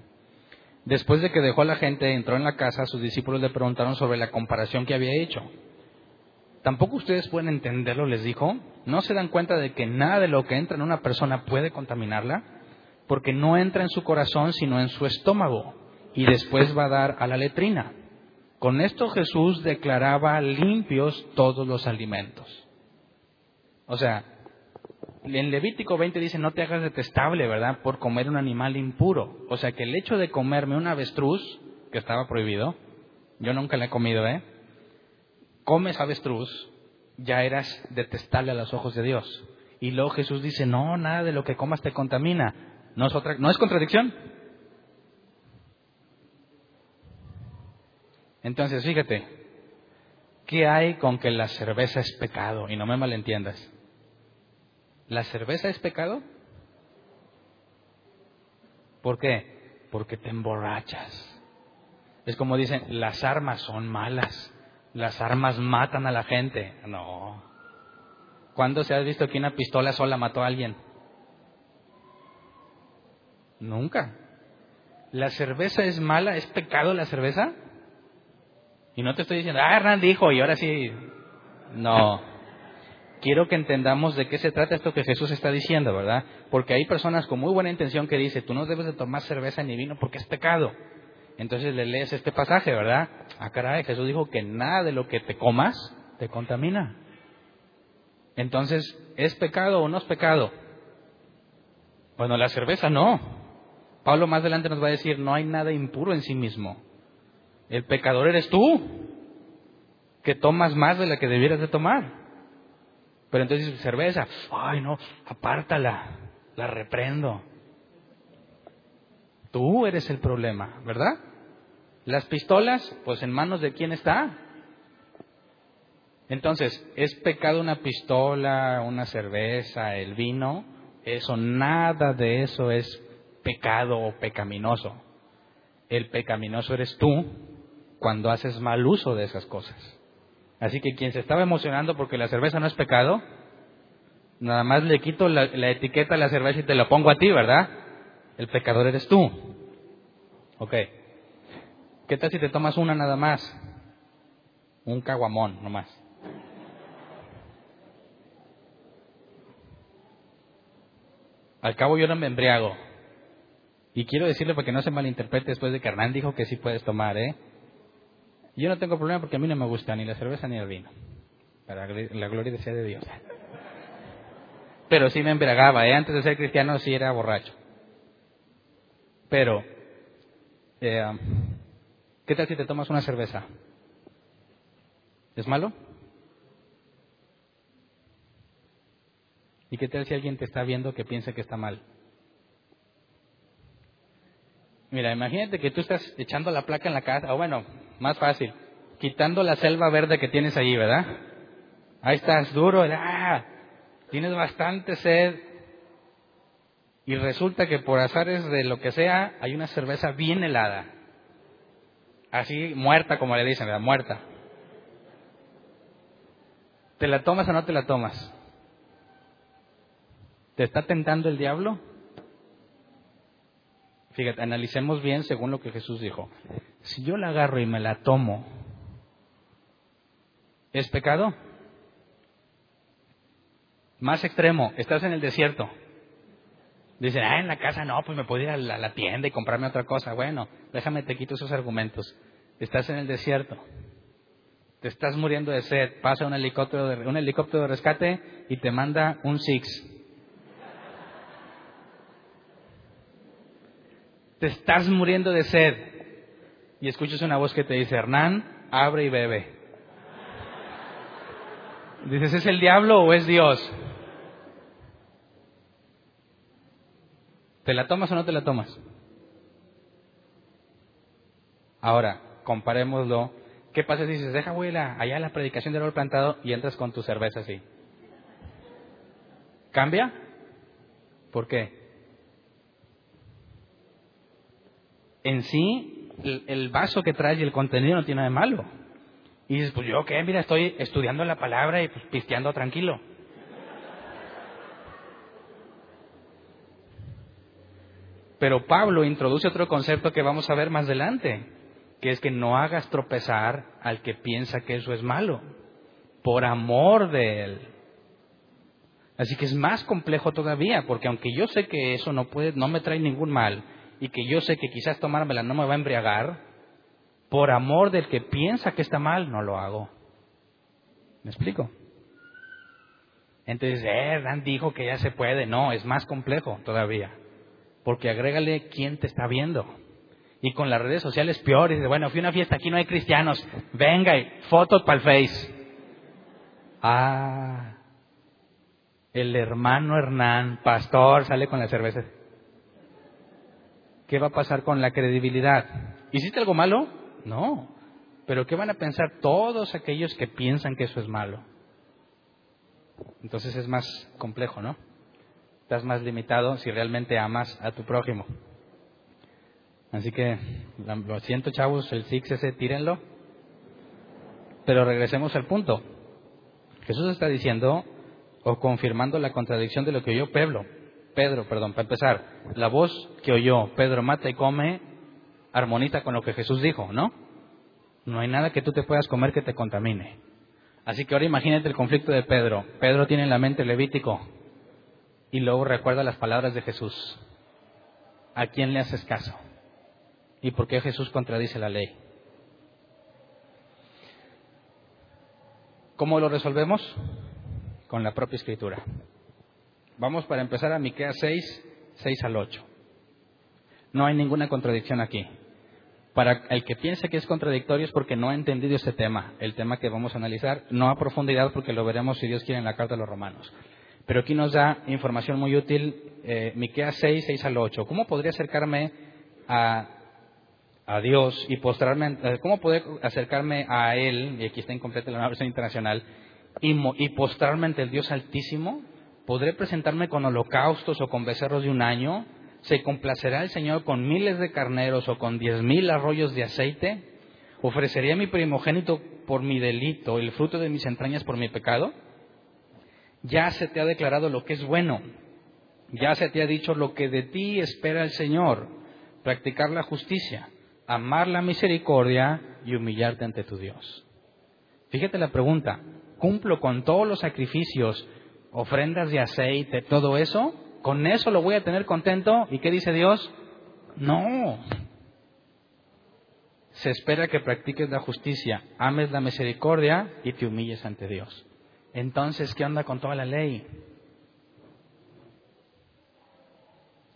Después de que dejó a la gente, entró en la casa, sus discípulos le preguntaron sobre la comparación que había hecho. ¿Tampoco ustedes pueden entenderlo? les dijo. ¿No se dan cuenta de que nada de lo que entra en una persona puede contaminarla? Porque no entra en su corazón sino en su estómago y después va a dar a la letrina. Con esto Jesús declaraba limpios todos los alimentos. O sea, en Levítico 20 dice, no te hagas detestable, ¿verdad?, por comer un animal impuro. O sea, que el hecho de comerme un avestruz, que estaba prohibido, yo nunca le he comido, ¿eh? Comes avestruz, ya eras detestable a los ojos de Dios. Y luego Jesús dice, no, nada de lo que comas te contamina. ¿No es, otra, ¿No es contradicción? Entonces, fíjate, ¿qué hay con que la cerveza es pecado? Y no me malentiendas. ¿La cerveza es pecado? ¿Por qué? Porque te emborrachas. Es como dicen, las armas son malas. Las armas matan a la gente. No. ¿Cuándo se ha visto que una pistola sola mató a alguien? Nunca. ¿La cerveza es mala? ¿Es pecado la cerveza? Y no te estoy diciendo, ah, Hernán dijo y ahora sí. No. Quiero que entendamos de qué se trata esto que Jesús está diciendo, ¿verdad? Porque hay personas con muy buena intención que dicen, tú no debes de tomar cerveza ni vino porque es pecado. Entonces le lees este pasaje, ¿verdad? Ah, caray, Jesús dijo que nada de lo que te comas te contamina. Entonces, ¿es pecado o no es pecado? Bueno, la cerveza no. Pablo más adelante nos va a decir, no hay nada impuro en sí mismo. El pecador eres tú, que tomas más de la que debieras de tomar. Pero entonces cerveza, ay no, apártala, la reprendo. Tú eres el problema, ¿verdad? Las pistolas, pues en manos de quién está. Entonces, ¿es pecado una pistola, una cerveza, el vino? Eso, nada de eso es pecado o pecaminoso. El pecaminoso eres tú cuando haces mal uso de esas cosas. Así que quien se estaba emocionando porque la cerveza no es pecado, nada más le quito la, etiqueta a la cerveza y te la pongo a ti, ¿verdad? El pecador eres tú. Ok. ¿Qué tal si te tomas una nada más? Un caguamón nomás. Al cabo yo no me embriago. Y quiero decirle para que no se malinterprete después de que Hernán dijo que sí puedes tomar, ¿eh? Yo no tengo problema porque a mí no me gusta ni la cerveza ni el vino. Para la gloria sea de Dios. Pero sí me embriagaba, ¿eh? Antes de ser cristiano sí era borracho. Pero, eh, ¿qué tal si te tomas una cerveza? ¿Es malo? ¿Y qué tal si alguien te está viendo que piensa que está mal? Mira, imagínate que tú estás echando la placa en la casa, o bueno, más fácil, quitando la selva verde que tienes allí, ¿verdad? Ahí estás duro, ¡ah! tienes bastante sed, y resulta que por azares de lo que sea, hay una cerveza bien helada, así muerta, como le dicen, ¿verdad? Muerta. ¿Te la tomas o no te la tomas? ¿Te está tentando el diablo? Fíjate, analicemos bien según lo que Jesús dijo. Si yo la agarro y me la tomo, ¿es pecado? Más extremo, estás en el desierto. Dicen, ah, en la casa no, pues me puedo ir a la, tienda y comprarme otra cosa. Bueno, déjame te quito esos argumentos. Estás en el desierto. Te estás muriendo de sed. Pasa un helicóptero de, un helicóptero de rescate y te manda un Six. Te estás muriendo de sed y escuchas una voz que te dice, Hernán, abre y bebe. Dices, ¿es el diablo o es Dios? ¿Te la tomas o no te la tomas? Ahora, comparémoslo. ¿Qué pasa si dices, deja abuela, allá la predicación del oro plantado y entras con tu cerveza así? ¿Cambia? ¿Por qué? En sí el, vaso que trae y el contenido no tiene nada de malo. Y dices, pues yo qué, mira, estoy estudiando la palabra y pues pisteando tranquilo. Pero Pablo introduce otro concepto que vamos a ver más adelante, que es que no hagas tropezar al que piensa que eso es malo, por amor de él. Así que es más complejo todavía, porque aunque yo sé que eso no puede, no me trae ningún mal, y que yo sé que quizás tomármela no me va a embriagar, por amor del que piensa que está mal, no lo hago. ¿Me explico? Entonces, eh, Dan dijo que ya se puede. No, es más complejo todavía. Porque agrégale quién te está viendo. Y con las redes sociales peor. Y dice, bueno, fui a una fiesta, aquí no hay cristianos. Venga, fotos para el Face. Ah, el hermano Hernán, pastor, sale con la cerveza. ¿Qué va a pasar con la credibilidad? ¿Hiciste algo malo? No. Pero ¿qué van a pensar todos aquellos que piensan que eso es malo? Entonces es más complejo, ¿no? Estás más limitado si realmente amas a tu prójimo. Así que, lo siento chavos, el six ese, tírenlo. Pero regresemos al punto. Jesús está diciendo o confirmando la contradicción de lo que oyó Pedro. Pedro, perdón, para empezar, la voz que oyó Pedro mata y come armoniza con lo que Jesús dijo, ¿no? No hay nada que tú te puedas comer que te contamine. Así que ahora imagínate el conflicto de Pedro. Pedro tiene en la mente Levítico y luego recuerda las palabras de Jesús. ¿A quién le haces caso? ¿Y por qué Jesús contradice la ley? ¿Cómo lo resolvemos? Con la propia escritura. Vamos para empezar a Miqueas 6, 6 al 8. No hay ninguna contradicción aquí. Para el que piense que es contradictorio es porque no ha entendido este tema, el tema que vamos a analizar, no a profundidad porque lo veremos si Dios quiere en la carta de los romanos. Pero aquí nos da información muy útil, eh, Miqueas 6, 6 al 8. ¿Cómo podría acercarme a, Dios y postrarme, eh, cómo poder acercarme a Él, y aquí está incompleta la versión internacional, y postrarme ante el Dios Altísimo? ¿Podré presentarme con holocaustos o con becerros de un año? ¿Se complacerá el Señor con miles de carneros o con diez mil arroyos de aceite? ¿Ofrecería mi primogénito por mi delito, el fruto de mis entrañas por mi pecado? Ya se te ha declarado lo que es bueno, ya se te ha dicho lo que de ti espera el Señor, practicar la justicia, amar la misericordia y humillarte ante tu Dios. Fíjate la pregunta, ¿cumplo con todos los sacrificios, ofrendas de aceite, todo eso? ¿Con eso lo voy a tener contento? ¿Y qué dice Dios? No. Se espera que practiques la justicia, ames la misericordia y te humilles ante Dios. Entonces, ¿qué onda con toda la ley?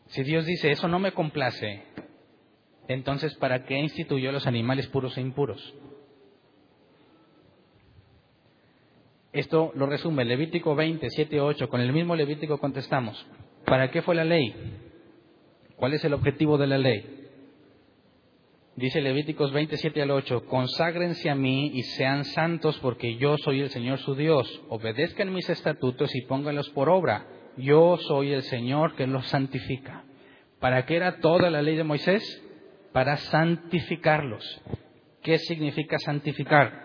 Si Dios dice, eso no me complace, entonces, ¿para qué instituyó los animales puros e impuros? Esto lo resume Levítico 20, 7, 8. Con el mismo Levítico contestamos. ¿Para qué fue la ley? ¿Cuál es el objetivo de la ley? Dice Levíticos 27 al 8, conságrense a mí y sean santos porque yo soy el Señor su Dios. Obedezcan mis estatutos y pónganlos por obra. Yo soy el Señor que los santifica. ¿Para qué era toda la ley de Moisés? Para santificarlos. ¿Qué significa santificar?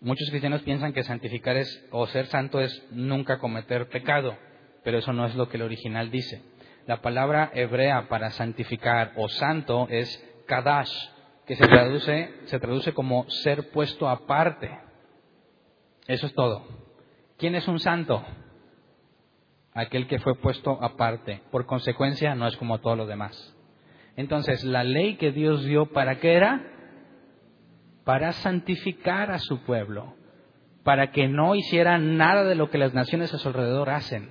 Muchos cristianos piensan que santificar es, o ser santo es nunca cometer pecado, pero eso no es lo que el original dice. La palabra hebrea para santificar o santo es kadash, que se traduce, se traduce como ser puesto aparte. Eso es todo. ¿Quién es un santo? Aquel que fue puesto aparte. Por consecuencia, no es como todos los demás. Entonces, la ley que Dios dio, ¿para qué era? Para santificar a su pueblo, para que no hicieran nada de lo que las naciones a su alrededor hacen,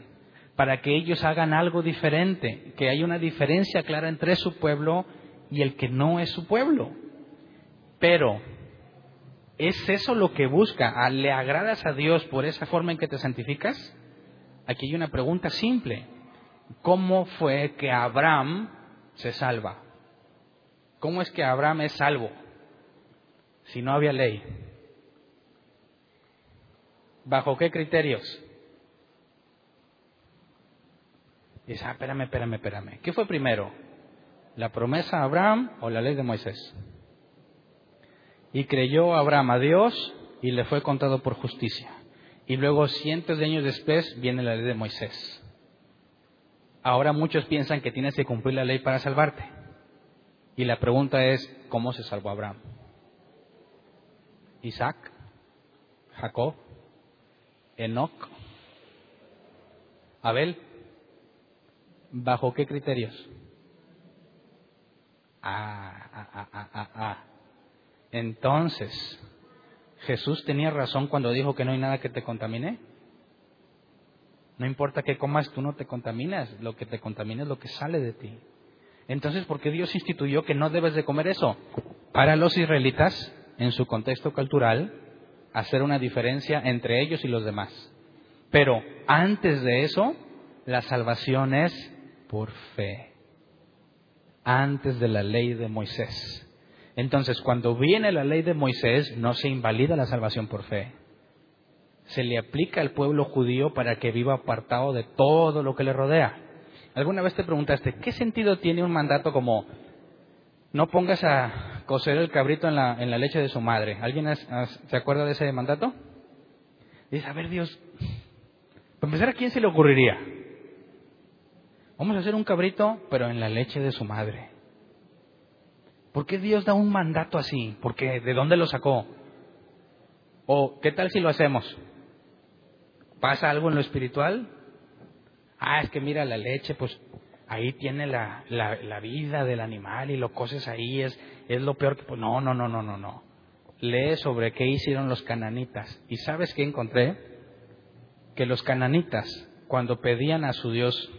para que ellos hagan algo diferente, que haya una diferencia clara entre su pueblo y el que no es su pueblo. Pero, ¿es eso lo que busca? ¿Le agradas a Dios por esa forma en que te santificas? Aquí hay una pregunta simple. ¿Cómo fue que Abraham se salva? ¿Cómo es que Abraham es salvo si no había ley? ¿Bajo qué criterios? Dice, ah, espérame, espérame, espérame. ¿Qué fue primero? ¿La promesa a Abraham o la ley de Moisés? Y creyó Abraham a Dios y le fue contado por justicia. Y luego, cientos de años después, viene la ley de Moisés. Ahora muchos piensan que tienes que cumplir la ley para salvarte. Y la pregunta es, ¿cómo se salvó Abraham? Isaac, Jacob, Enoch, Abel. ¿Bajo qué criterios? Ah, ah, ah, ah, ah. Entonces, ¿Jesús tenía razón cuando dijo que no hay nada que te contamine? No importa qué comas, tú no te contaminas. Lo que te contamina es lo que sale de ti. Entonces, ¿por qué Dios instituyó que no debes de comer eso? Para los israelitas, en su contexto cultural, hacer una diferencia entre ellos y los demás. Pero antes de eso, la salvación es por fe antes de la ley de Moisés. Entonces, cuando viene la ley de Moisés, no se invalida la salvación por fe. Se le aplica al pueblo judío para que viva apartado de todo lo que le rodea. ¿Alguna vez te preguntaste, ¿qué sentido tiene un mandato como no pongas a cocer el cabrito en la, en la leche de su madre? ¿Alguien se acuerda de ese mandato? Dice, a ver Dios, para empezar, ¿a quién se le ocurriría? Vamos a hacer un cabrito, pero en la leche de su madre. ¿Por qué Dios da un mandato así? Porque ¿de dónde lo sacó? ¿O qué tal si lo hacemos? ¿Pasa algo en lo espiritual? Ah, es que mira la leche, pues ahí tiene la, la, vida del animal y lo coces ahí, es, es lo peor que... No, no, no, no, no, no. Lee sobre qué hicieron los cananitas. ¿Y sabes qué encontré? Que los cananitas, cuando pedían a su Dios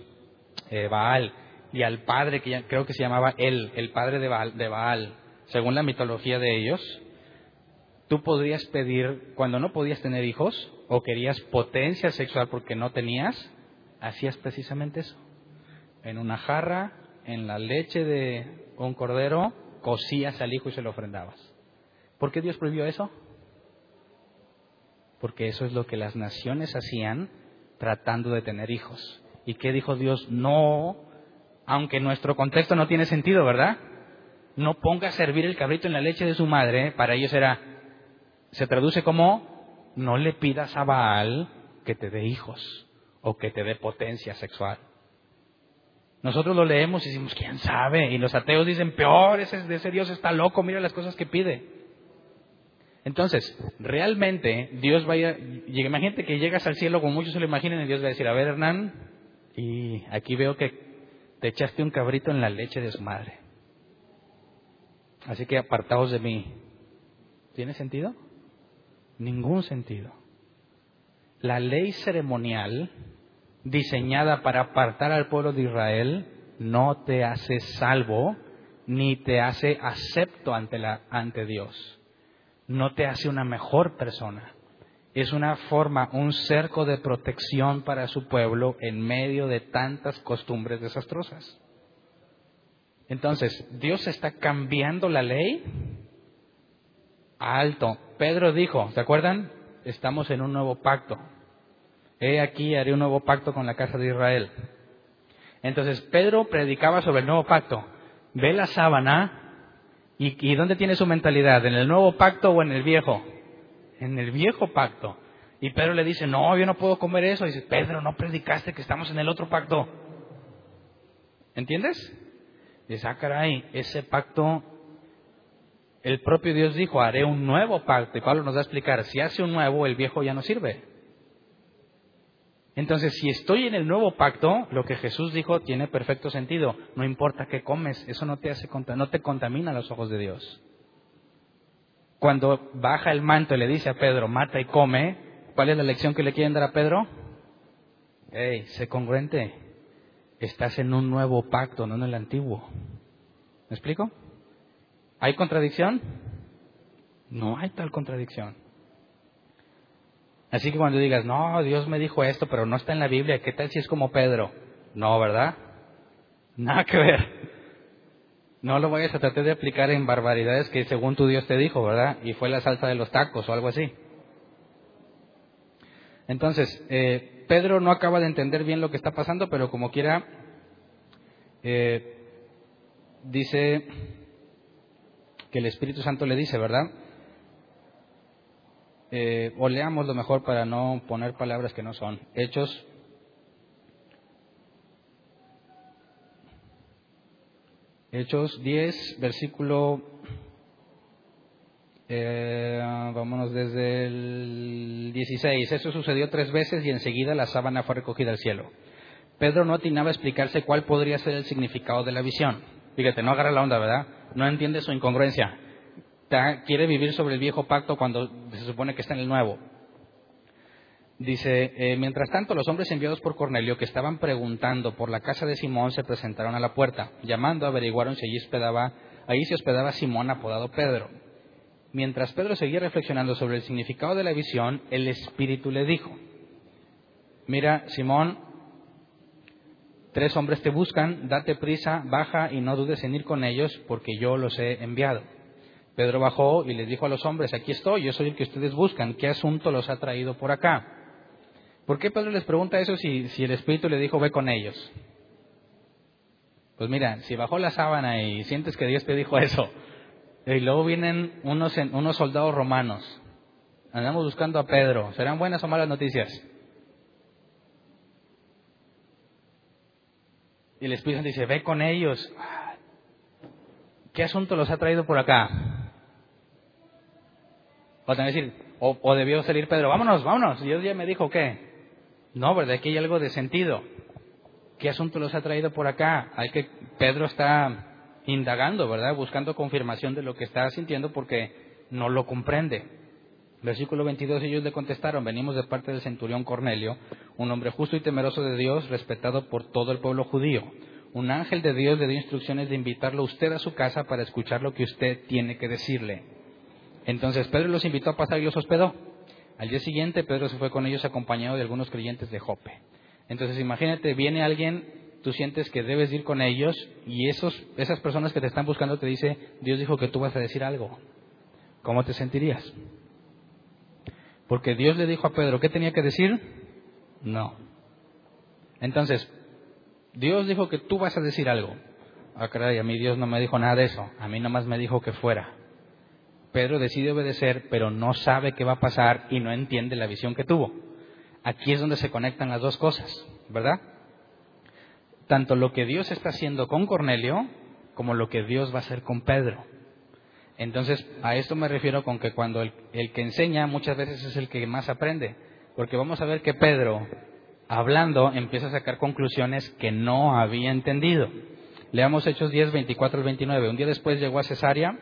eh, Baal y al padre que creo que se llamaba él, el padre de Baal, de Baal, según la mitología de ellos, tú podrías pedir, cuando no podías tener hijos o querías potencia sexual porque no tenías, hacías precisamente eso. En una jarra, en la leche de un cordero, cocías al hijo y se lo ofrendabas. ¿Por qué Dios prohibió eso? Porque eso es lo que las naciones hacían tratando de tener hijos. ¿Y qué dijo Dios? No, aunque nuestro contexto no tiene sentido, ¿verdad? No ponga a servir el cabrito en la leche de su madre, para ellos era, se traduce como, no le pidas a Baal que te dé hijos o que te dé potencia sexual. Nosotros lo leemos y decimos, ¿quién sabe? Y los ateos dicen, peor, ese, ese Dios está loco, mira las cosas que pide. Entonces, realmente Dios vaya, imagínate que llegas al cielo como muchos se lo imaginan y Dios va a decir, a ver Hernán, y aquí veo que te echaste un cabrito en la leche de su madre. Así que apartaos de mí. ¿Tiene sentido? Ningún sentido. La ley ceremonial diseñada para apartar al pueblo de Israel no te hace salvo ni te hace acepto ante, Dios. No te hace una mejor persona. Es una forma, un cerco de protección para su pueblo en medio de tantas costumbres desastrosas. Entonces, Dios está cambiando la ley. Alto. Pedro dijo, ¿se acuerdan? Estamos en un nuevo pacto. He aquí, haré un nuevo pacto con la casa de Israel. Entonces, Pedro predicaba sobre el nuevo pacto. Ve la sábana y, y ¿dónde tiene su mentalidad? ¿En el nuevo pacto o en el viejo? En el viejo pacto. Y Pedro le dice, no, yo no puedo comer eso. Y dice, Pedro, no predicaste que estamos en el otro pacto. ¿Entiendes? Dice, ah, caray, ese pacto, el propio Dios dijo, haré un nuevo pacto. Y Pablo nos va a explicar, si hace un nuevo, el viejo ya no sirve. Entonces, si estoy en el nuevo pacto, lo que Jesús dijo tiene perfecto sentido. No importa qué comes, eso no te hace no te contamina los ojos de Dios. Cuando baja el manto y le dice a Pedro, mata y come, ¿cuál es la lección que le quieren dar a Pedro? Hey, sé congruente. Estás en un nuevo pacto, no en el antiguo. ¿Me explico? ¿Hay contradicción? No hay tal contradicción. Así que cuando digas, no, Dios me dijo esto, pero no está en la Biblia, ¿qué tal si es como Pedro? No, ¿verdad? Nada que ver. No lo vayas a tratar de aplicar en barbaridades que según tu Dios te dijo, ¿verdad? Y fue la salsa de los tacos o algo así. Entonces, eh, Pedro no acaba de entender bien lo que está pasando, pero como quiera, eh, dice que el Espíritu Santo le dice, ¿verdad? Eh, o leamos lo mejor para no poner palabras que no son. Hechos. Hechos 10, versículo eh, vámonos desde el 16. Eso sucedió tres veces y enseguida la sábana fue recogida al cielo. Pedro no atinaba a explicarse cuál podría ser el significado de la visión. Fíjate, no agarra la onda, ¿verdad? No entiende su incongruencia. Quiere vivir sobre el viejo pacto cuando se supone que está en el nuevo. Dice, eh, mientras tanto los hombres enviados por Cornelio que estaban preguntando por la casa de Simón se presentaron a la puerta. Llamando averiguaron si allí, hospedaba, allí se hospedaba Simón apodado Pedro. Mientras Pedro seguía reflexionando sobre el significado de la visión, el Espíritu le dijo, mira, Simón, tres hombres te buscan, date prisa, baja y no dudes en ir con ellos, porque yo los he enviado. Pedro bajó y les dijo a los hombres, aquí estoy, yo soy el que ustedes buscan, ¿qué asunto los ha traído por acá? ¿Por qué Pedro les pregunta eso si, el Espíritu le dijo, ve con ellos? Pues mira, si bajó la sábana y sientes que Dios te dijo eso, y luego vienen unos, unos soldados romanos. Andamos buscando a Pedro. ¿Serán buenas o malas noticias? Y el Espíritu dice, ve con ellos. ¿Qué asunto los ha traído por acá? O, decir, o, debió salir Pedro, vámonos, vámonos. Dios ya me dijo qué. No, ¿verdad? Aquí hay algo de sentido. ¿Qué asunto los ha traído por acá? Hay que Pedro está indagando, ¿verdad? Buscando confirmación de lo que está sintiendo porque no lo comprende. Versículo 22, ellos le contestaron, venimos de parte del centurión Cornelio, un hombre justo y temeroso de Dios, respetado por todo el pueblo judío. Un ángel de Dios le dio instrucciones de invitarlo usted a su casa para escuchar lo que usted tiene que decirle. Entonces Pedro los invitó a pasar y los hospedó. Al día siguiente Pedro se fue con ellos acompañado de algunos creyentes de Jope. Entonces imagínate, viene alguien tú sientes que debes ir con ellos y esos, esas personas que te están buscando te dice, Dios dijo que tú vas a decir algo. ¿Cómo te sentirías? Porque Dios le dijo a Pedro, ¿qué tenía que decir? No. Entonces, Dios dijo que tú vas a decir algo. Ah, caray, a mí Dios no me dijo nada de eso. A mí nomás me dijo que fuera. Pedro decide obedecer, pero no sabe qué va a pasar y no entiende la visión que tuvo. Aquí es donde se conectan las dos cosas, ¿verdad? tanto lo que Dios está haciendo con Cornelio como lo que Dios va a hacer con Pedro. Entonces, a esto me refiero con que cuando el, que enseña muchas veces es el que más aprende, porque vamos a ver que Pedro, hablando, empieza a sacar conclusiones que no había entendido. Leamos Hechos 10, 24 al 29. Un día después llegó a Cesarea,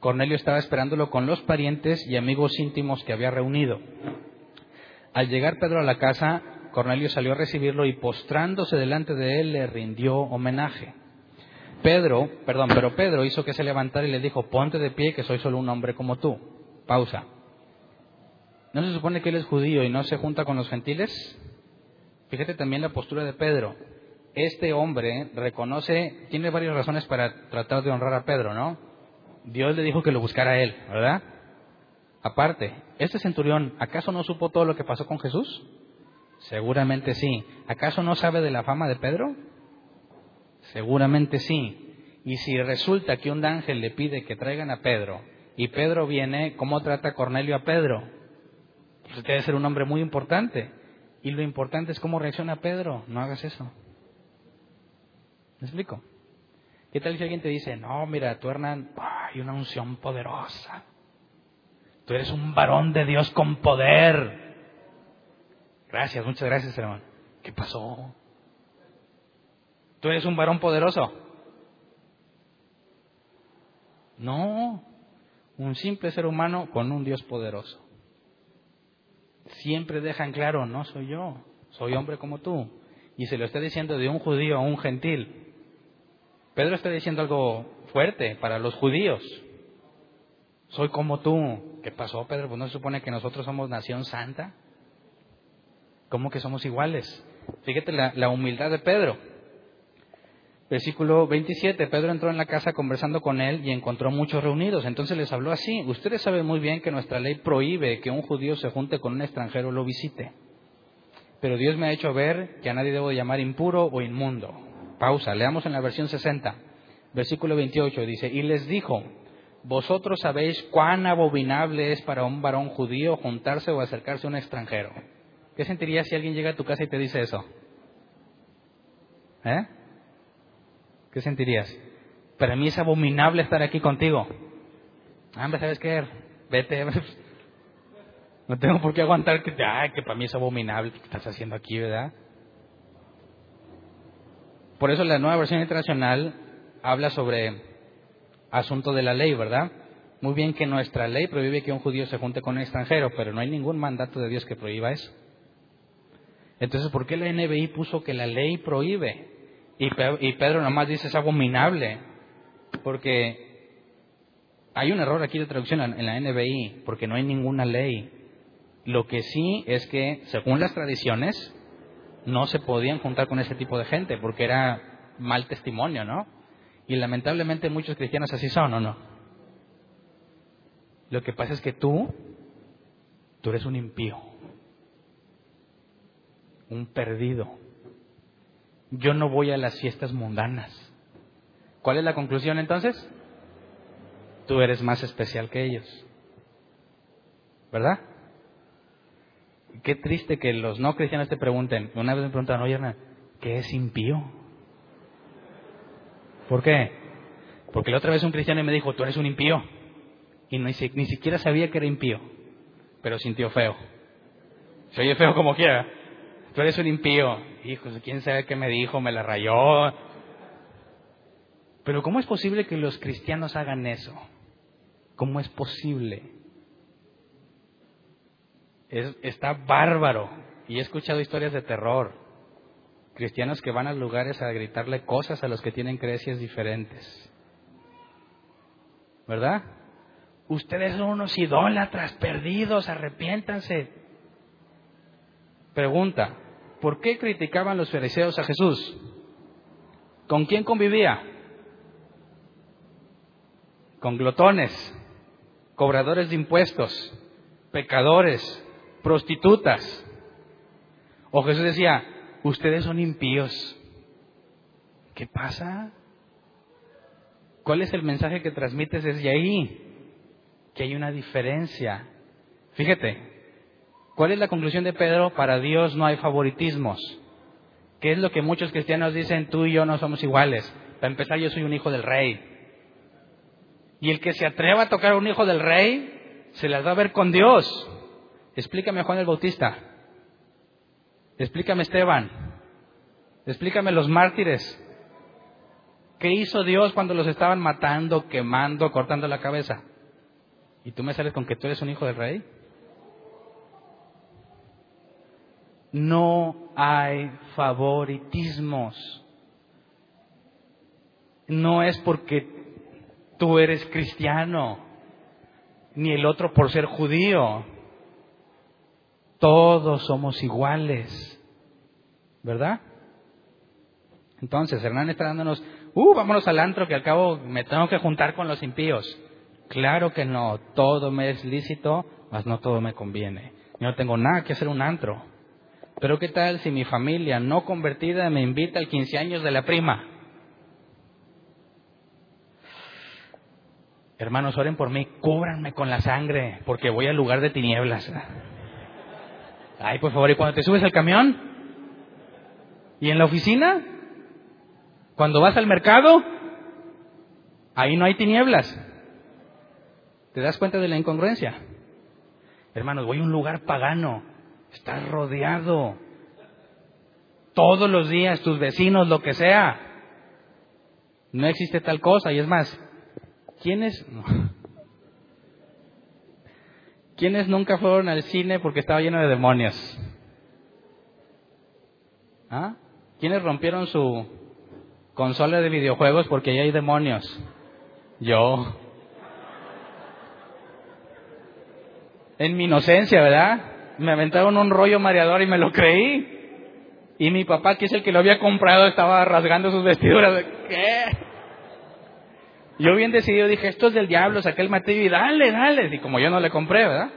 Cornelio estaba esperándolo con los parientes y amigos íntimos que había reunido. Al llegar Pedro a la casa, Cornelio salió a recibirlo y postrándose delante de él le rindió homenaje. Pedro, perdón, pero Pedro hizo que se levantara y le dijo, ponte de pie que soy solo un hombre como tú. Pausa. ¿No se supone que él es judío y no se junta con los gentiles? Fíjate también la postura de Pedro. Este hombre reconoce, tiene varias razones para tratar de honrar a Pedro, ¿no? Dios le dijo que lo buscara a él, ¿verdad? Aparte, este centurión, ¿acaso no supo todo lo que pasó con Jesús? Seguramente sí. ¿Acaso no sabe de la fama de Pedro? Seguramente sí. Y si resulta que un ángel le pide que traigan a Pedro y Pedro viene, ¿cómo trata Cornelio a Pedro? Pues debe ser un hombre muy importante. Y lo importante es cómo reacciona Pedro. No hagas eso. ¿Me explico? ¿Qué tal si alguien te dice, no, mira, tú Hernán, hay una unción poderosa. Tú eres un varón de Dios con poder. Gracias, muchas gracias, hermano. ¿Qué pasó? ¿Tú eres un varón poderoso? No, un simple ser humano con un Dios poderoso. Siempre dejan claro, no soy yo, soy hombre como tú. Y se lo está diciendo de un judío a un gentil. Pedro está diciendo algo fuerte para los judíos. Soy como tú. ¿Qué pasó, Pedro? No se supone que nosotros somos nación santa. ¿Cómo que somos iguales? Fíjate la, la humildad de Pedro. Versículo 27, Pedro entró en la casa conversando con él y encontró muchos reunidos. Entonces les habló así, ustedes saben muy bien que nuestra ley prohíbe que un judío se junte con un extranjero o lo visite. Pero Dios me ha hecho ver que a nadie debo llamar impuro o inmundo. Pausa, leamos en la versión 60, versículo 28, dice, y les dijo, vosotros sabéis cuán abominable es para un varón judío juntarse o acercarse a un extranjero. ¿Qué sentirías si alguien llega a tu casa y te dice eso? ¿Eh? ¿Qué sentirías? Para mí es abominable estar aquí contigo. Ah, ¿sabes qué? Vete. No tengo por qué aguantar que, ay, que para mí es abominable que estás haciendo aquí, ¿verdad? Por eso la nueva versión internacional habla sobre asunto de la ley, ¿verdad? Muy bien que nuestra ley prohíbe que un judío se junte con un extranjero, pero no hay ningún mandato de Dios que prohíba eso. Entonces, ¿por qué la NBI puso que la ley prohíbe? Y Pedro nomás dice es abominable, porque hay un error aquí de traducción en la NBI, porque no hay ninguna ley. Lo que sí es que, según las tradiciones, no se podían juntar con ese tipo de gente, porque era mal testimonio, ¿no? Y lamentablemente muchos cristianos así son, ¿o no? Lo que pasa es que tú, tú eres un impío, un perdido yo no voy a las fiestas mundanas. ¿Cuál es la conclusión entonces? Tú eres más especial que ellos. ¿Verdad? Qué triste que los no cristianos te pregunten. Una vez me preguntaron, oye, Hernán, ¿qué es impío? ¿Por qué? Porque la otra vez un cristiano me dijo, tú eres un impío. Y ni, siquiera sabía que era impío, pero sintió feo. Se oye feo como quiera. Tú eres un impío. Hijo, quién sabe qué me dijo, me la rayó. Pero ¿cómo es posible que los cristianos hagan eso? ¿Cómo es posible? Está bárbaro. Y he escuchado historias de terror. Cristianos que van a lugares a gritarle cosas a los que tienen creencias diferentes. ¿Verdad? Ustedes son unos idólatras perdidos, arrepiéntanse. Pregunta, ¿por qué criticaban los fariseos a Jesús? ¿Con quién convivía? Con glotones, cobradores de impuestos, pecadores, prostitutas. O Jesús decía, ustedes son impíos. ¿Qué pasa? ¿Cuál es el mensaje que transmites desde ahí? Que hay una diferencia. Fíjate, ¿Cuál es la conclusión de Pedro? Para Dios no hay favoritismos. ¿Qué es lo que muchos cristianos dicen? Tú y yo no somos iguales. Para empezar, yo soy un hijo del rey. Y el que se atreva a tocar a un hijo del rey, se las va a ver con Dios. Explícame Juan el Bautista. Explícame Esteban. Explícame los mártires. ¿Qué hizo Dios cuando los estaban matando, quemando, cortando la cabeza? ¿Y tú me sales con que tú eres un hijo del rey? No hay favoritismos. No es porque tú eres cristiano, ni el otro por ser judío. Todos somos iguales. ¿Verdad? Entonces, Hernán está dándonos, uh, vámonos al antro que al cabo me tengo que juntar con los impíos. Claro que no, todo me es lícito, mas no todo me conviene. Yo no tengo nada que hacer un antro. Pero ¿qué tal si mi familia no convertida me invita al 15 años de la prima? Hermanos, oren por mí, cúbranme con la sangre, porque voy al lugar de tinieblas. Ay, por favor, ¿y cuando te subes al camión? ¿Y en la oficina? ¿Cuando vas al mercado? Ahí no hay tinieblas. ¿Te das cuenta de la incongruencia? Hermanos, voy a un lugar pagano, Estás rodeado. Todos los días, tus vecinos, lo que sea. No existe tal cosa. Y es más, ¿quiénes, ¿quiénes nunca fueron al cine porque estaba lleno de demonios? ¿Ah? ¿Quiénes rompieron su consola de videojuegos porque ahí hay demonios? Yo. En mi inocencia, ¿verdad? me aventaron un rollo mareador y me lo creí. Y mi papá, que es el que lo había comprado, estaba rasgando sus vestiduras. ¿Qué? Yo bien decidido dije, esto es del diablo, saqué el martillo y dale, dale. Y como yo no le compré, ¿verdad?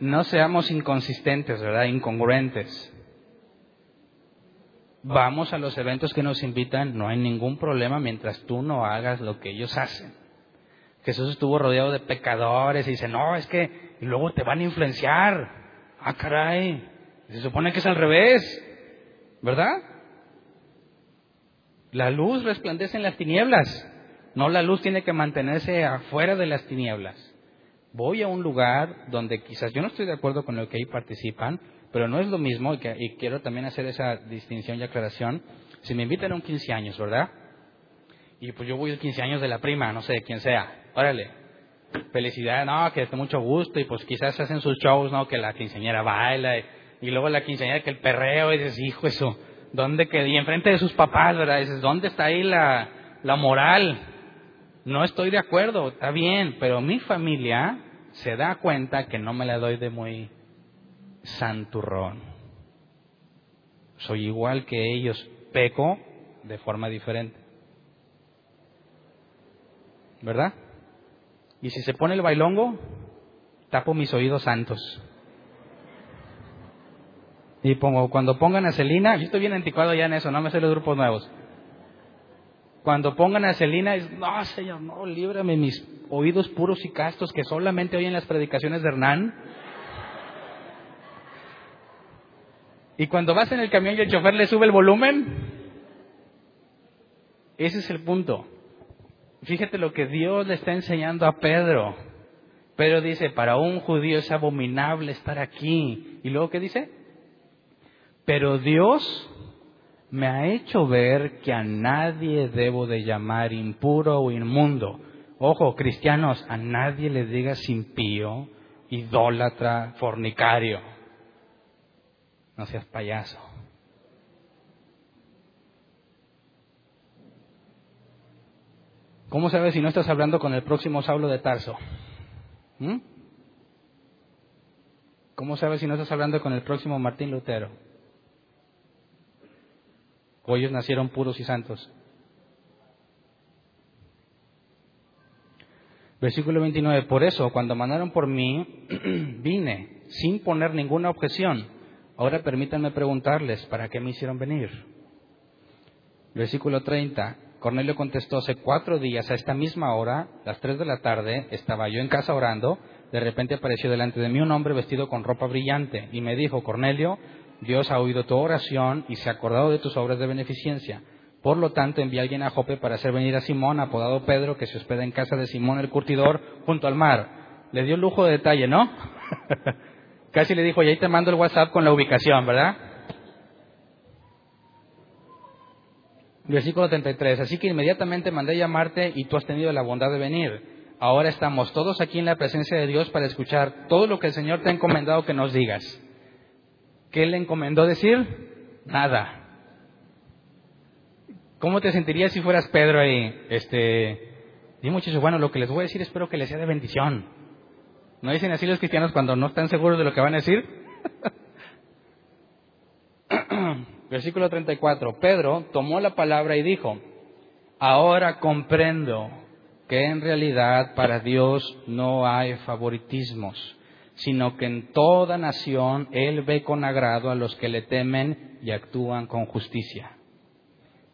No seamos inconsistentes, ¿verdad? Incongruentes. Vamos a los eventos que nos invitan, no hay ningún problema mientras tú no hagas lo que ellos hacen. Jesús estuvo rodeado de pecadores y dice, no, es que luego te van a influenciar. Ah, caray, se supone que es al revés, ¿verdad? La luz resplandece en las tinieblas, no la luz tiene que mantenerse afuera de las tinieblas. Voy a un lugar donde quizás yo no estoy de acuerdo con lo que ahí participan, pero no es lo mismo, y, y quiero también hacer esa distinción y aclaración. Si me invitan a un 15 años, ¿verdad? Y pues yo voy al 15 años de la prima, no sé, de quién sea órale, felicidad, no, que esté mucho gusto, y pues quizás hacen sus shows, no, que la quinceañera baila, y, luego la quinceañera que el perreo, y dices, hijo, eso, ¿dónde que Y enfrente de sus papás, ¿verdad? dices, ¿dónde está ahí la, la moral? No estoy de acuerdo, está bien, pero mi familia se da cuenta que no me la doy de muy santurrón. Soy igual que ellos, peco de forma diferente. ¿Verdad? Y si se pone el bailongo, tapo mis oídos santos. Y pongo, cuando pongan a Celina, yo estoy bien anticuado ya en eso, no me sé los grupos nuevos. Cuando pongan a Celina, no, Señor, no, líbrame mis oídos puros y castos que solamente oyen las predicaciones de Hernán. Y cuando vas en el camión y el chofer le sube el volumen, ese es el punto. Fíjate lo que Dios le está enseñando a Pedro. Pedro dice, para un judío es abominable estar aquí. ¿Y luego qué dice? Pero Dios me ha hecho ver que a nadie debo de llamar impuro o inmundo. Ojo, cristianos, a nadie le digas impío, idólatra, fornicario. No seas payaso. ¿Cómo sabes si no estás hablando con el próximo Saulo de Tarso? ¿Mm? ¿Cómo sabes si no estás hablando con el próximo Martín Lutero? ¿O ellos nacieron puros y santos? Versículo 29. Por eso, cuando mandaron por mí, vine sin poner ninguna objeción. Ahora permítanme preguntarles, ¿para qué me hicieron venir? Versículo 30. Cornelio contestó, hace cuatro días, a esta misma hora, las tres de la tarde, estaba yo en casa orando, de repente apareció delante de mí un hombre vestido con ropa brillante y me dijo, Cornelio, Dios ha oído tu oración y se ha acordado de tus obras de beneficencia. Por lo tanto, envía a alguien a Jope para hacer venir a Simón, apodado Pedro, que se hospeda en casa de Simón el curtidor, junto al mar. Le dio lujo de detalle, ¿no? Casi le dijo, y ahí te mando el WhatsApp con la ubicación, ¿verdad? Versículo 33. Así que inmediatamente mandé llamarte y tú has tenido la bondad de venir. Ahora estamos todos aquí en la presencia de Dios para escuchar todo lo que el Señor te ha encomendado que nos digas. ¿Qué le encomendó decir? Nada. ¿Cómo te sentirías si fueras Pedro ahí? Este, y muchachos, bueno, lo que les voy a decir espero que les sea de bendición. ¿No dicen así los cristianos cuando no están seguros de lo que van a decir? Versículo 34. Pedro tomó la palabra y dijo, ahora comprendo que en realidad para Dios no hay favoritismos, sino que en toda nación Él ve con agrado a los que le temen y actúan con justicia.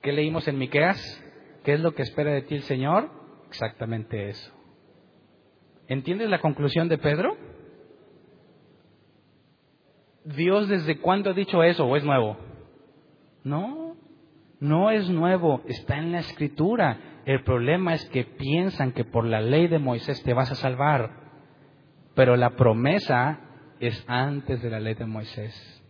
¿Qué leímos en Miqueas? ¿Qué es lo que espera de ti el Señor? Exactamente eso. ¿Entiendes la conclusión de Pedro? ¿Dios desde cuándo ha dicho eso o es nuevo? No, no es nuevo, está en la escritura. El problema es que piensan que por la ley de Moisés te vas a salvar, pero la promesa es antes de la ley de Moisés.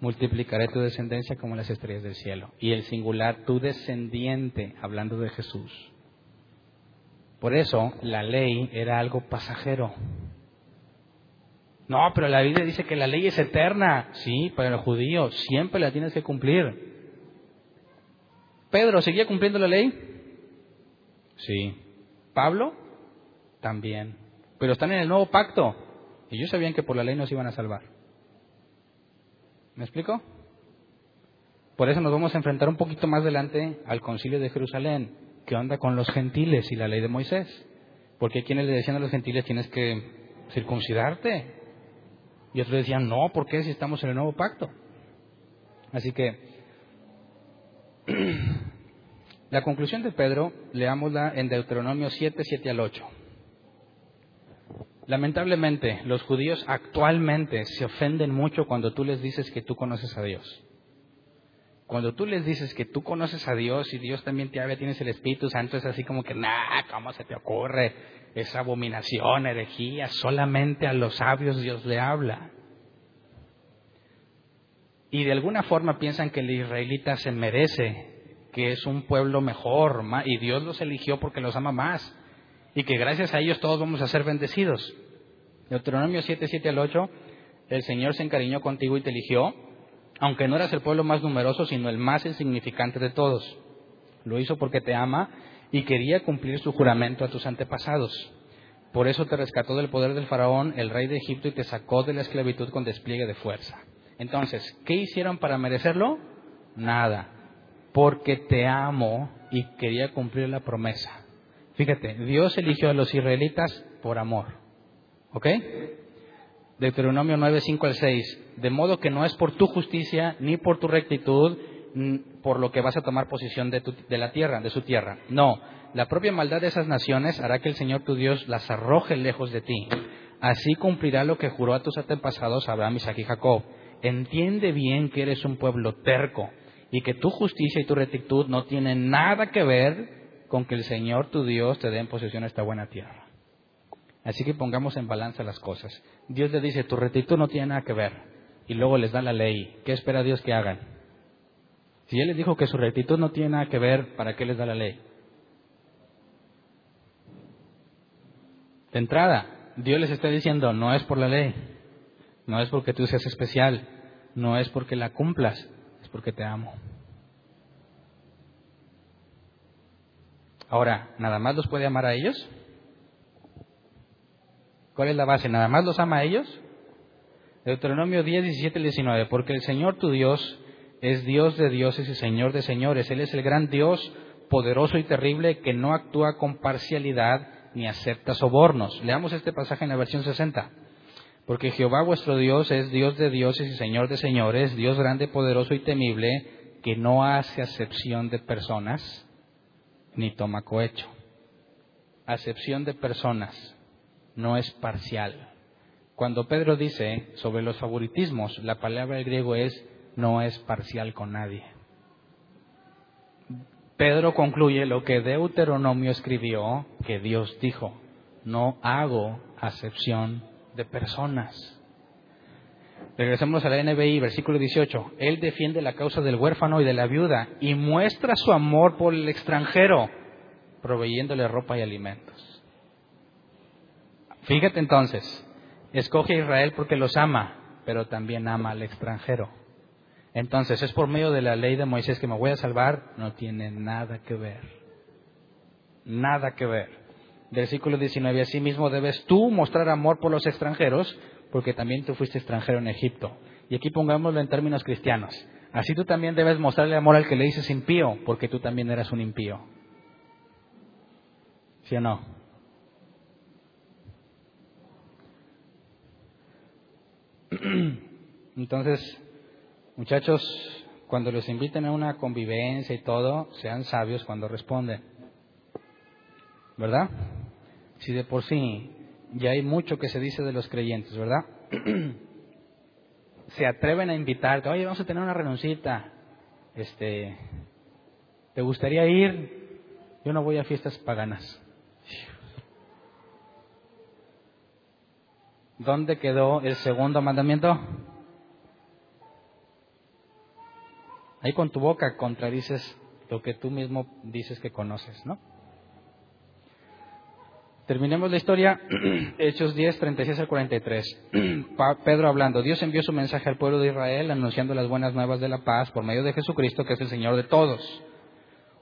Multiplicaré tu descendencia como las estrellas del cielo. Y el singular, tu descendiente, hablando de Jesús. Por eso la ley era algo pasajero. No, pero la Biblia dice que la ley es eterna. Sí, para los judíos siempre la tienes que cumplir. Pedro, ¿seguía cumpliendo la ley? Sí. Pablo, también. Pero están en el nuevo pacto. Y ellos sabían que por la ley nos iban a salvar. ¿Me explico? Por eso nos vamos a enfrentar un poquito más adelante al concilio de Jerusalén. ¿Qué onda con los gentiles y la ley de Moisés? Porque quienes le decían a los gentiles tienes que circuncidarte. Y otros decían, no, ¿por qué si estamos en el nuevo pacto? Así que la conclusión de Pedro, leámosla en Deuteronomio 7, 7 al 8. Lamentablemente, los judíos actualmente se ofenden mucho cuando tú les dices que tú conoces a Dios. Cuando tú les dices que tú conoces a Dios y Dios también te habla, tienes el Espíritu Santo, es así como que, nah, ¿cómo se te ocurre? Esa abominación, herejía, solamente a los sabios Dios le habla. Y de alguna forma piensan que el israelita se merece, que es un pueblo mejor, y Dios los eligió porque los ama más y que gracias a ellos todos vamos a ser bendecidos. Deuteronomio 7, 7 al 8, el Señor se encariñó contigo y te eligió, aunque no eras el pueblo más numeroso, sino el más insignificante de todos. Lo hizo porque te ama y quería cumplir su juramento a tus antepasados. Por eso te rescató del poder del faraón, el rey de Egipto, y te sacó de la esclavitud con despliegue de fuerza. Entonces, ¿qué hicieron para merecerlo? Nada. Porque te amo y quería cumplir la promesa. Fíjate, Dios eligió a los israelitas por amor. ¿Ok? Deuteronomio 9, 5 al 6. De modo que no es por tu justicia ni por tu rectitud por lo que vas a tomar posesión de, de la tierra, de su tierra. No, la propia maldad de esas naciones hará que el Señor tu Dios las arroje lejos de ti. Así cumplirá lo que juró a tus antepasados Abraham, Isaac y Jacob. Entiende bien que eres un pueblo terco y que tu justicia y tu rectitud no tienen nada que ver con que el Señor tu Dios te dé en posesión esta buena tierra. Así que pongamos en balanza las cosas. Dios le dice, tu rectitud no tiene nada que ver. Y luego les da la ley. ¿Qué espera Dios que hagan? Si Él les dijo que su rectitud no tiene nada que ver, ¿para qué les da la ley? De entrada, Dios les está diciendo, no es por la ley, no es porque tú seas especial, no es porque la cumplas, es porque te amo. Ahora, ¿nada más los puede amar a ellos? ¿Cuál es la base? ¿Nada más los ama a ellos? Deuteronomio 10, 17 y 19. Porque el Señor tu Dios es Dios de dioses y Señor de señores. Él es el gran Dios, poderoso y terrible, que no actúa con parcialidad ni acepta sobornos. Leamos este pasaje en la versión 60. Porque Jehová vuestro Dios es Dios de dioses y Señor de señores, Dios grande, poderoso y temible, que no hace acepción de personas ni toma cohecho. Acepción de personas no es parcial. Cuando Pedro dice sobre los favoritismos, la palabra en griego es no es parcial con nadie. Pedro concluye lo que Deuteronomio escribió, que Dios dijo, no hago acepción de personas. Regresemos a la NBI, versículo 18. Él defiende la causa del huérfano y de la viuda y muestra su amor por el extranjero, proveyéndole ropa y alimentos. Fíjate entonces, Escoge a Israel porque los ama, pero también ama al extranjero. Entonces, es por medio de la ley de Moisés que me voy a salvar, no tiene nada que ver. Nada que ver. Versículo 19, mismo debes tú mostrar amor por los extranjeros, porque también tú fuiste extranjero en Egipto. Y aquí pongámoslo en términos cristianos. Así tú también debes mostrarle amor al que le dices impío, porque tú también eras un impío. ¿Sí o no? Entonces, muchachos, cuando les inviten a una convivencia y todo, sean sabios cuando responden. ¿Verdad? Si de por sí ya hay mucho que se dice de los creyentes, ¿verdad? se atreven a invitarte, oye, vamos a tener una renuncita. Este, ¿te gustaría ir? Yo no voy a fiestas paganas. ¿Dónde quedó el segundo mandamiento? Ahí con tu boca contradices lo que tú mismo dices que conoces, ¿no? Terminemos la historia, Hechos 10, 36 al 43. Pedro hablando, Dios envió su mensaje al pueblo de Israel anunciando las buenas nuevas de la paz por medio de Jesucristo, que es el Señor de todos.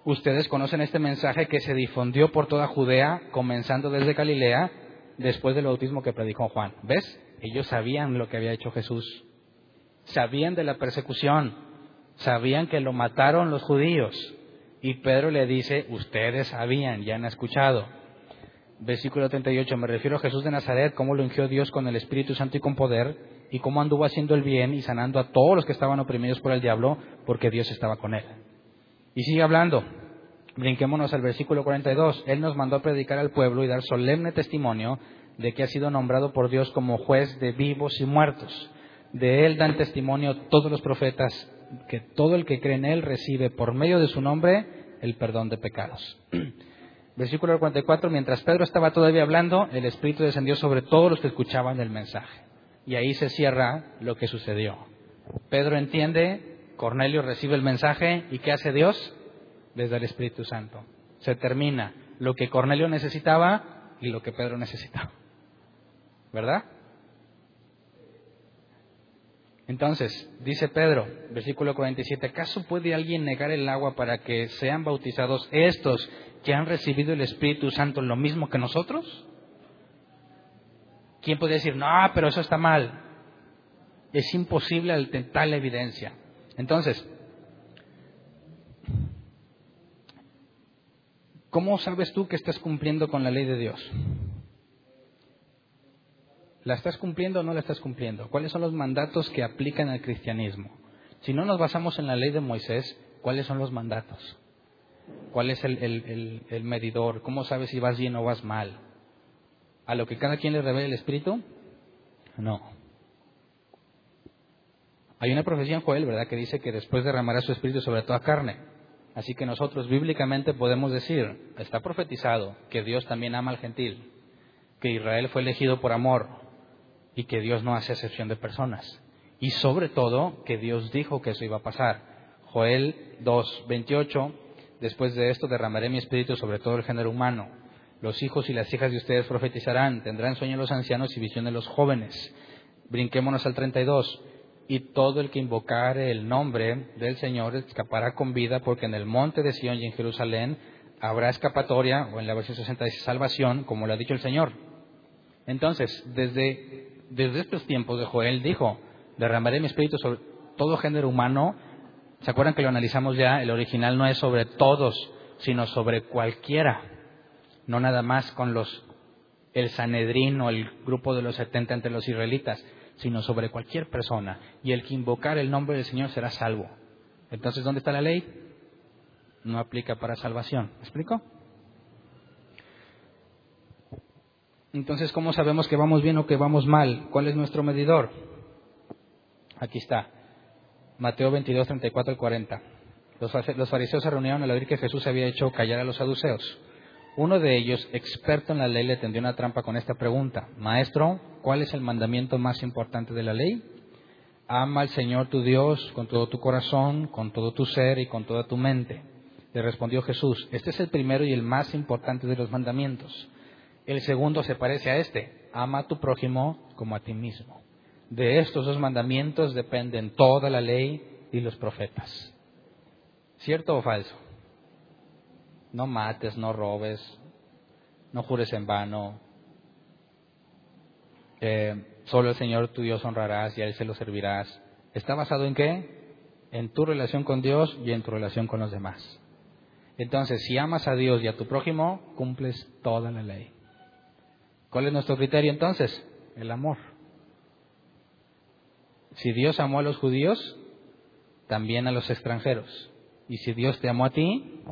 Ustedes conocen este mensaje que se difundió por toda Judea, comenzando desde Galilea, después del bautismo que predicó Juan. ¿Ves? Ellos sabían lo que había hecho Jesús. Sabían de la persecución. Sabían que lo mataron los judíos. Y Pedro le dice, ustedes sabían, ya han escuchado. Versículo 38, me refiero a Jesús de Nazaret, cómo lo ungió Dios con el Espíritu Santo y con poder, y cómo anduvo haciendo el bien y sanando a todos los que estaban oprimidos por el diablo, porque Dios estaba con él. Y sigue hablando, Brinquémonos al versículo 42. Él nos mandó a predicar al pueblo y dar solemne testimonio de que ha sido nombrado por Dios como juez de vivos y muertos. De él dan testimonio todos los profetas que todo el que cree en él recibe por medio de su nombre el perdón de pecados. Versículo 44. Mientras Pedro estaba todavía hablando, el Espíritu descendió sobre todos los que escuchaban el mensaje. Y ahí se cierra lo que sucedió. Pedro entiende, Cornelio recibe el mensaje y ¿qué hace Dios? Desde el Espíritu Santo. Se termina lo que Cornelio necesitaba y lo que Pedro necesitaba. ¿Verdad? Entonces, dice Pedro, versículo 47, ¿acaso puede alguien negar el agua para que sean bautizados estos que han recibido el Espíritu Santo lo mismo que nosotros? ¿Quién puede decir, no, pero eso está mal? Es imposible al la evidencia. Entonces, ¿Cómo sabes tú que estás cumpliendo con la ley de Dios? ¿La estás cumpliendo o no la estás cumpliendo? ¿Cuáles son los mandatos que aplican al cristianismo? Si no nos basamos en la ley de Moisés, ¿cuáles son los mandatos? ¿Cuál es el, medidor? ¿Cómo sabes si vas bien o vas mal? ¿A lo que cada quien le revela el Espíritu? No. Hay una profecía en Joel, ¿verdad?, que dice que después derramará su Espíritu sobre toda carne. Así que nosotros bíblicamente podemos decir, está profetizado que Dios también ama al gentil, que Israel fue elegido por amor y que Dios no hace excepción de personas. Y sobre todo que Dios dijo que eso iba a pasar. Joel 2, 28, después de esto derramaré mi espíritu sobre todo el género humano. Los hijos y las hijas de ustedes profetizarán, tendrán sueño los ancianos y visión de los jóvenes. Brinquémonos al 32 y todo el que invocare el nombre del Señor escapará con vida, porque en el monte de Sion y en Jerusalén habrá escapatoria, o en la versión 60 dice salvación, como lo ha dicho el Señor. Entonces, desde, desde estos tiempos de Joel dijo, derramaré mi espíritu sobre todo género humano. ¿Se acuerdan que lo analizamos ya? El original no es sobre todos, sino sobre cualquiera. No nada más con los, el Sanedrín o el grupo de los setenta entre los israelitas sino sobre cualquier persona. Y el que invocar el nombre del Señor será salvo. Entonces, ¿dónde está la ley? No aplica para salvación. ¿Me explico? Entonces, ¿cómo sabemos que vamos bien o que vamos mal? ¿Cuál es nuestro medidor? Aquí está. Mateo 22, 34 al 40. Los fariseos se reunieron al oír que Jesús había hecho callar a los saduceos. Uno de ellos, experto en la ley, le tendió una trampa con esta pregunta. Maestro, ¿cuál es el mandamiento más importante de la ley? Ama al Señor tu Dios con todo tu corazón, con todo tu ser y con toda tu mente. Le respondió Jesús, este es el primero y el más importante de los mandamientos. El segundo se parece a este, ama a tu prójimo como a ti mismo. De estos dos mandamientos dependen toda la ley y los profetas. ¿Cierto o falso? No mates, no robes, no jures en vano. Eh, solo el Señor tu Dios honrarás y a Él se lo servirás. ¿Está basado en qué? En tu relación con Dios y en tu relación con los demás. Entonces, si amas a Dios y a tu prójimo, cumples toda la ley. ¿Cuál es nuestro criterio entonces? El amor. Si Dios amó a los judíos, también a los extranjeros. Y si Dios te amó a ti,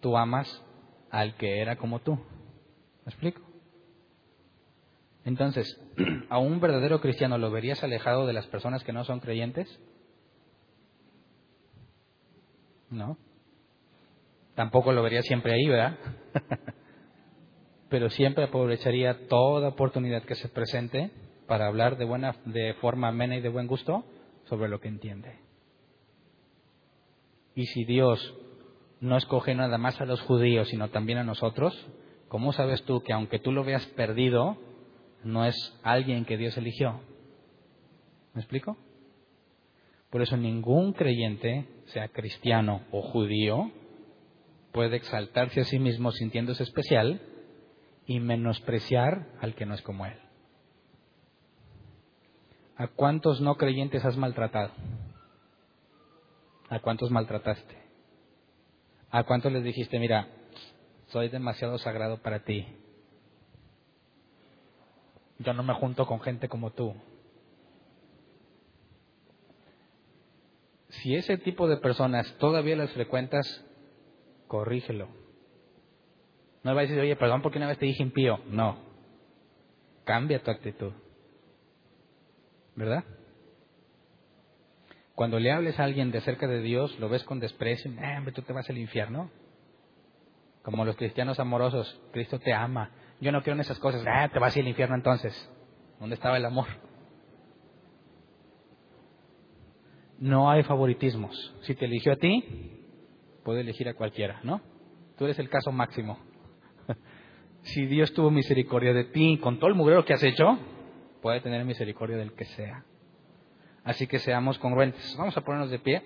tú amas al que era como tú. ¿Me explico? Entonces, ¿a un verdadero cristiano lo verías alejado de las personas que no son creyentes? No. Tampoco lo vería siempre ahí, ¿verdad? Pero siempre aprovecharía toda oportunidad que se presente para hablar de buena de forma amena y de buen gusto sobre lo que entiende. Y si Dios no escoge nada más a los judíos, sino también a nosotros, ¿cómo sabes tú que aunque tú lo veas perdido, no es alguien que Dios eligió? ¿Me explico? Por eso ningún creyente, sea cristiano o judío, puede exaltarse a sí mismo sintiéndose especial y menospreciar al que no es como él. ¿A cuántos no creyentes has maltratado? ¿A cuántos maltrataste? ¿A cuántos les dijiste, mira, soy demasiado sagrado para ti? Yo no me junto con gente como tú. Si ese tipo de personas todavía las frecuentas, corrígelo. No le va a decir, oye, perdón porque una vez te dije impío. No. Cambia tu actitud. ¿Verdad? Cuando le hables a alguien de cerca de Dios, lo ves con desprecio, hombre, tú te vas al infierno. Como los cristianos amorosos, Cristo te ama. Yo no quiero en esas cosas, ah, te vas al infierno entonces. ¿Dónde estaba el amor? No hay favoritismos. Si te eligió a ti, puede elegir a cualquiera, ¿no? Tú eres el caso máximo. si Dios tuvo misericordia de ti con todo el mugrero que has hecho, puede tener misericordia del que sea. Así que seamos congruentes. Vamos a ponernos de pie.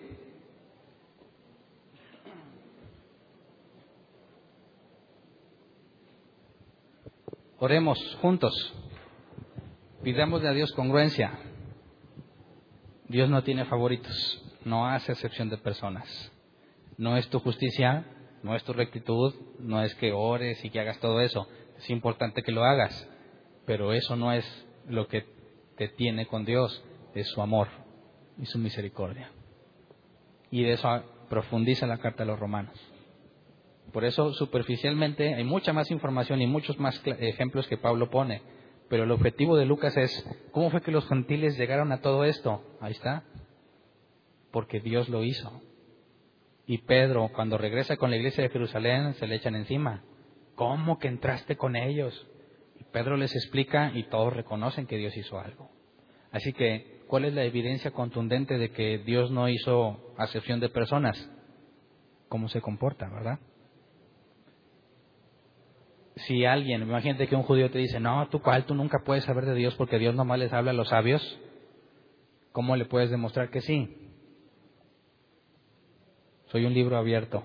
Oremos juntos. Pidámosle a Dios congruencia. Dios no tiene favoritos, no hace excepción de personas. No es tu justicia, no es tu rectitud, no es que ores y que hagas todo eso. Es importante que lo hagas, pero eso no es lo que te tiene con Dios es su amor y su misericordia. Y de eso profundiza la carta a los romanos. Por eso, superficialmente, hay mucha más información y muchos más ejemplos que Pablo pone. Pero el objetivo de Lucas es, ¿cómo fue que los gentiles llegaron a todo esto? Ahí está. Porque Dios lo hizo. Y Pedro, cuando regresa con la iglesia de Jerusalén, se le echan encima. ¿Cómo que entraste con ellos? Y Pedro les explica y todos reconocen que Dios hizo algo. Así que ¿cuál es la evidencia contundente de que Dios no hizo acepción de personas? ¿Cómo se comporta, verdad? Si alguien, imagínate que un judío te dice, no, tú cuál, tú nunca puedes saber de Dios porque Dios nomás les habla a los sabios, ¿cómo le puedes demostrar que sí? Soy un libro abierto.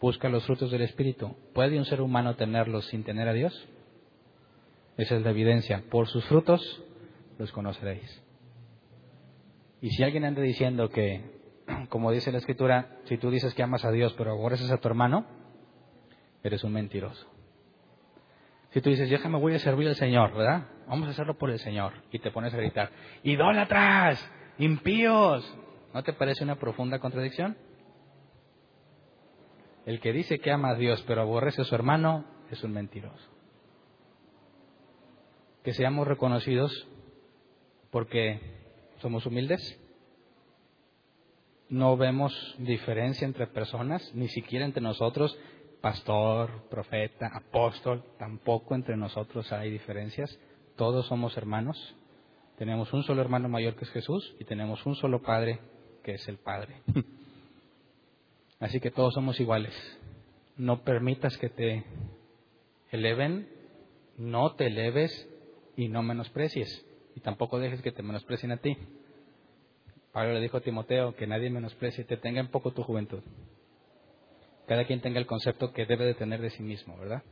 Busca los frutos del Espíritu. ¿Puede un ser humano tenerlos sin tener a Dios? Esa es la evidencia. Por sus frutos los conoceréis. Y si alguien anda diciendo que, como dice la Escritura, si tú dices que amas a Dios pero aborreces a tu hermano, eres un mentiroso. Si tú dices, yo me voy a servir al Señor, ¿verdad? Vamos a hacerlo por el Señor. Y te pones a gritar, idólatras, impíos. ¿No te parece una profunda contradicción? El que dice que ama a Dios pero aborrece a su hermano es un mentiroso. que seamos reconocidos porque somos humildes. No vemos diferencia entre personas, ni siquiera entre nosotros, pastor, profeta, apóstol, tampoco entre nosotros hay diferencias. Todos somos hermanos. Tenemos un solo hermano mayor que es Jesús y tenemos un solo Padre que es el Padre. Así que todos somos iguales. No permitas que te eleven, no te eleves y no menosprecies. Y tampoco dejes que te menosprecien a ti. Pablo le dijo a Timoteo que nadie menosprecie, te tenga en poco tu juventud. Cada quien tenga el concepto que debe de tener de sí mismo, ¿verdad?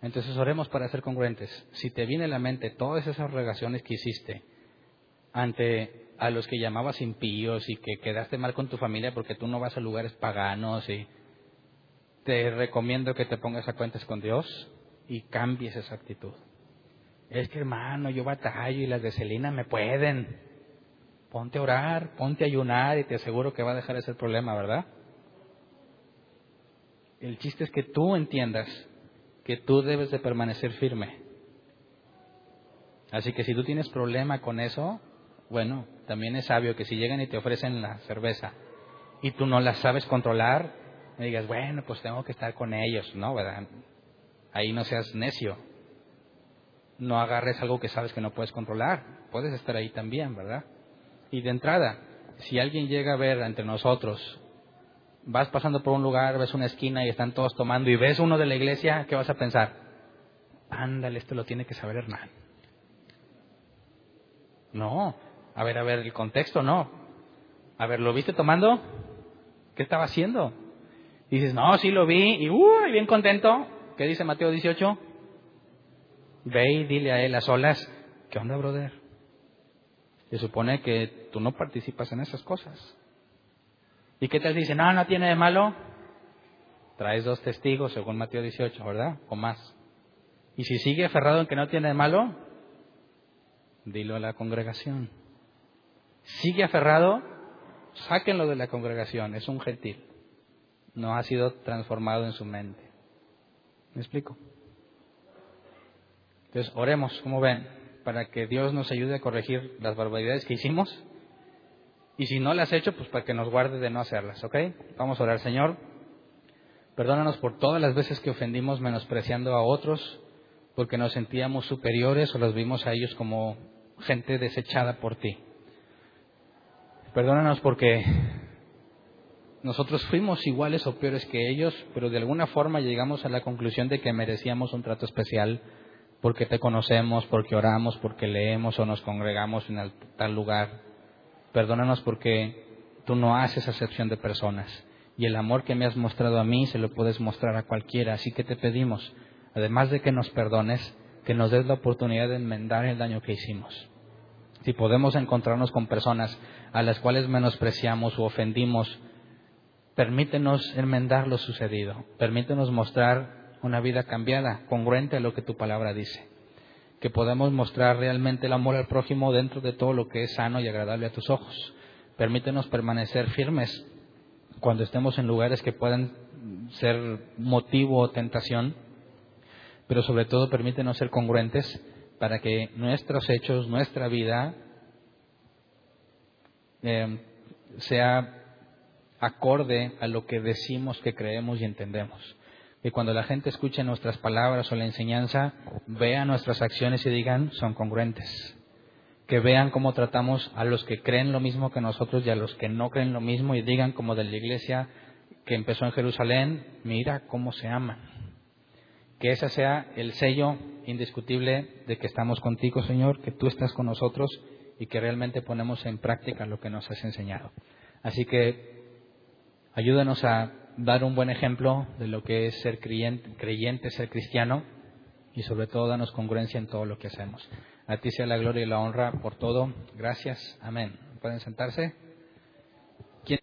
Entonces oremos para ser congruentes. Si te viene a la mente todas esas relaciones que hiciste ante a los que llamabas impíos y que quedaste mal con tu familia porque tú no vas a lugares paganos y te recomiendo que te pongas a cuentas con Dios y cambies esa actitud. Es que hermano, yo batallo y las de Celina me pueden. Ponte a orar, ponte a ayunar y te aseguro que va a dejar ese problema, ¿verdad? El chiste es que tú entiendas que tú debes de permanecer firme. Así que si tú tienes problema con eso, bueno, también es sabio que si llegan y te ofrecen la cerveza y tú no la sabes controlar, me digas, bueno, pues tengo que estar con ellos, ¿no? ¿Verdad? Ahí no seas necio. No agarres algo que sabes que no puedes controlar. Puedes estar ahí también, ¿verdad? Y de entrada, si alguien llega a ver entre nosotros, vas pasando por un lugar, ves una esquina y están todos tomando y ves uno de la iglesia, ¿qué vas a pensar? Ándale, esto lo tiene que saber Hernán. No, a ver, a ver, el contexto no. A ver, ¿lo viste tomando? ¿Qué estaba haciendo? Dices, no, sí lo vi, y uh, bien contento. ¿Qué dice Mateo 18? Ve y dile a él a solas, ¿qué onda, brother? Se supone que tú no participas en esas cosas. ¿Y qué te dice? No, no tiene de malo. Traes dos testigos, según Mateo 18, ¿verdad? O más. Y si sigue aferrado en que no tiene de malo, dilo a la congregación. Sigue aferrado, sáquenlo de la congregación, es un gentil. No ha sido transformado en su mente. ¿Me explico? Entonces, oremos, como ven, para que Dios nos ayude a corregir las barbaridades que hicimos. Y si no las has hecho, pues para que nos guarde de no hacerlas, ¿ok? Vamos a orar, Señor. Perdónanos por todas las veces que ofendimos menospreciando a otros, porque nos sentíamos superiores o los vimos a ellos como gente desechada por ti. Perdónanos porque nosotros fuimos iguales o peores que ellos, pero de alguna forma llegamos a la conclusión de que merecíamos un trato especial porque te conocemos, porque oramos, porque leemos o nos congregamos en tal lugar. Perdónanos porque tú no haces acepción de personas y el amor que me has mostrado a mí se lo puedes mostrar a cualquiera. Así que te pedimos, además de que nos perdones, que nos des la oportunidad de enmendar el daño que hicimos. Si podemos encontrarnos con personas a las cuales menospreciamos o ofendimos, permítenos enmendar lo sucedido. Permítenos mostrar una vida cambiada, congruente a lo que tu palabra dice. Que podamos mostrar realmente el amor al prójimo dentro de todo lo que es sano y agradable a tus ojos. Permítenos permanecer firmes cuando estemos en lugares que puedan ser motivo o tentación, pero sobre todo permítenos ser congruentes para que nuestros hechos, nuestra vida, eh, sea acorde a lo que decimos que creemos y entendemos. Que cuando la gente escuche nuestras palabras o la enseñanza, vea nuestras acciones y digan, son congruentes. Que vean cómo tratamos a los que creen lo mismo que nosotros y a los que no creen lo mismo y digan como de la iglesia que empezó en Jerusalén, mira cómo se aman que ese sea el sello indiscutible de que estamos contigo, Señor, que tú estás con nosotros y que realmente ponemos en práctica lo que nos has enseñado. Así que ayúdanos a dar un buen ejemplo de lo que es ser creyente, ser cristiano y sobre todo danos congruencia en todo lo que hacemos. A ti sea la gloria y la honra por todo. Gracias. Amén. ¿Pueden sentarse?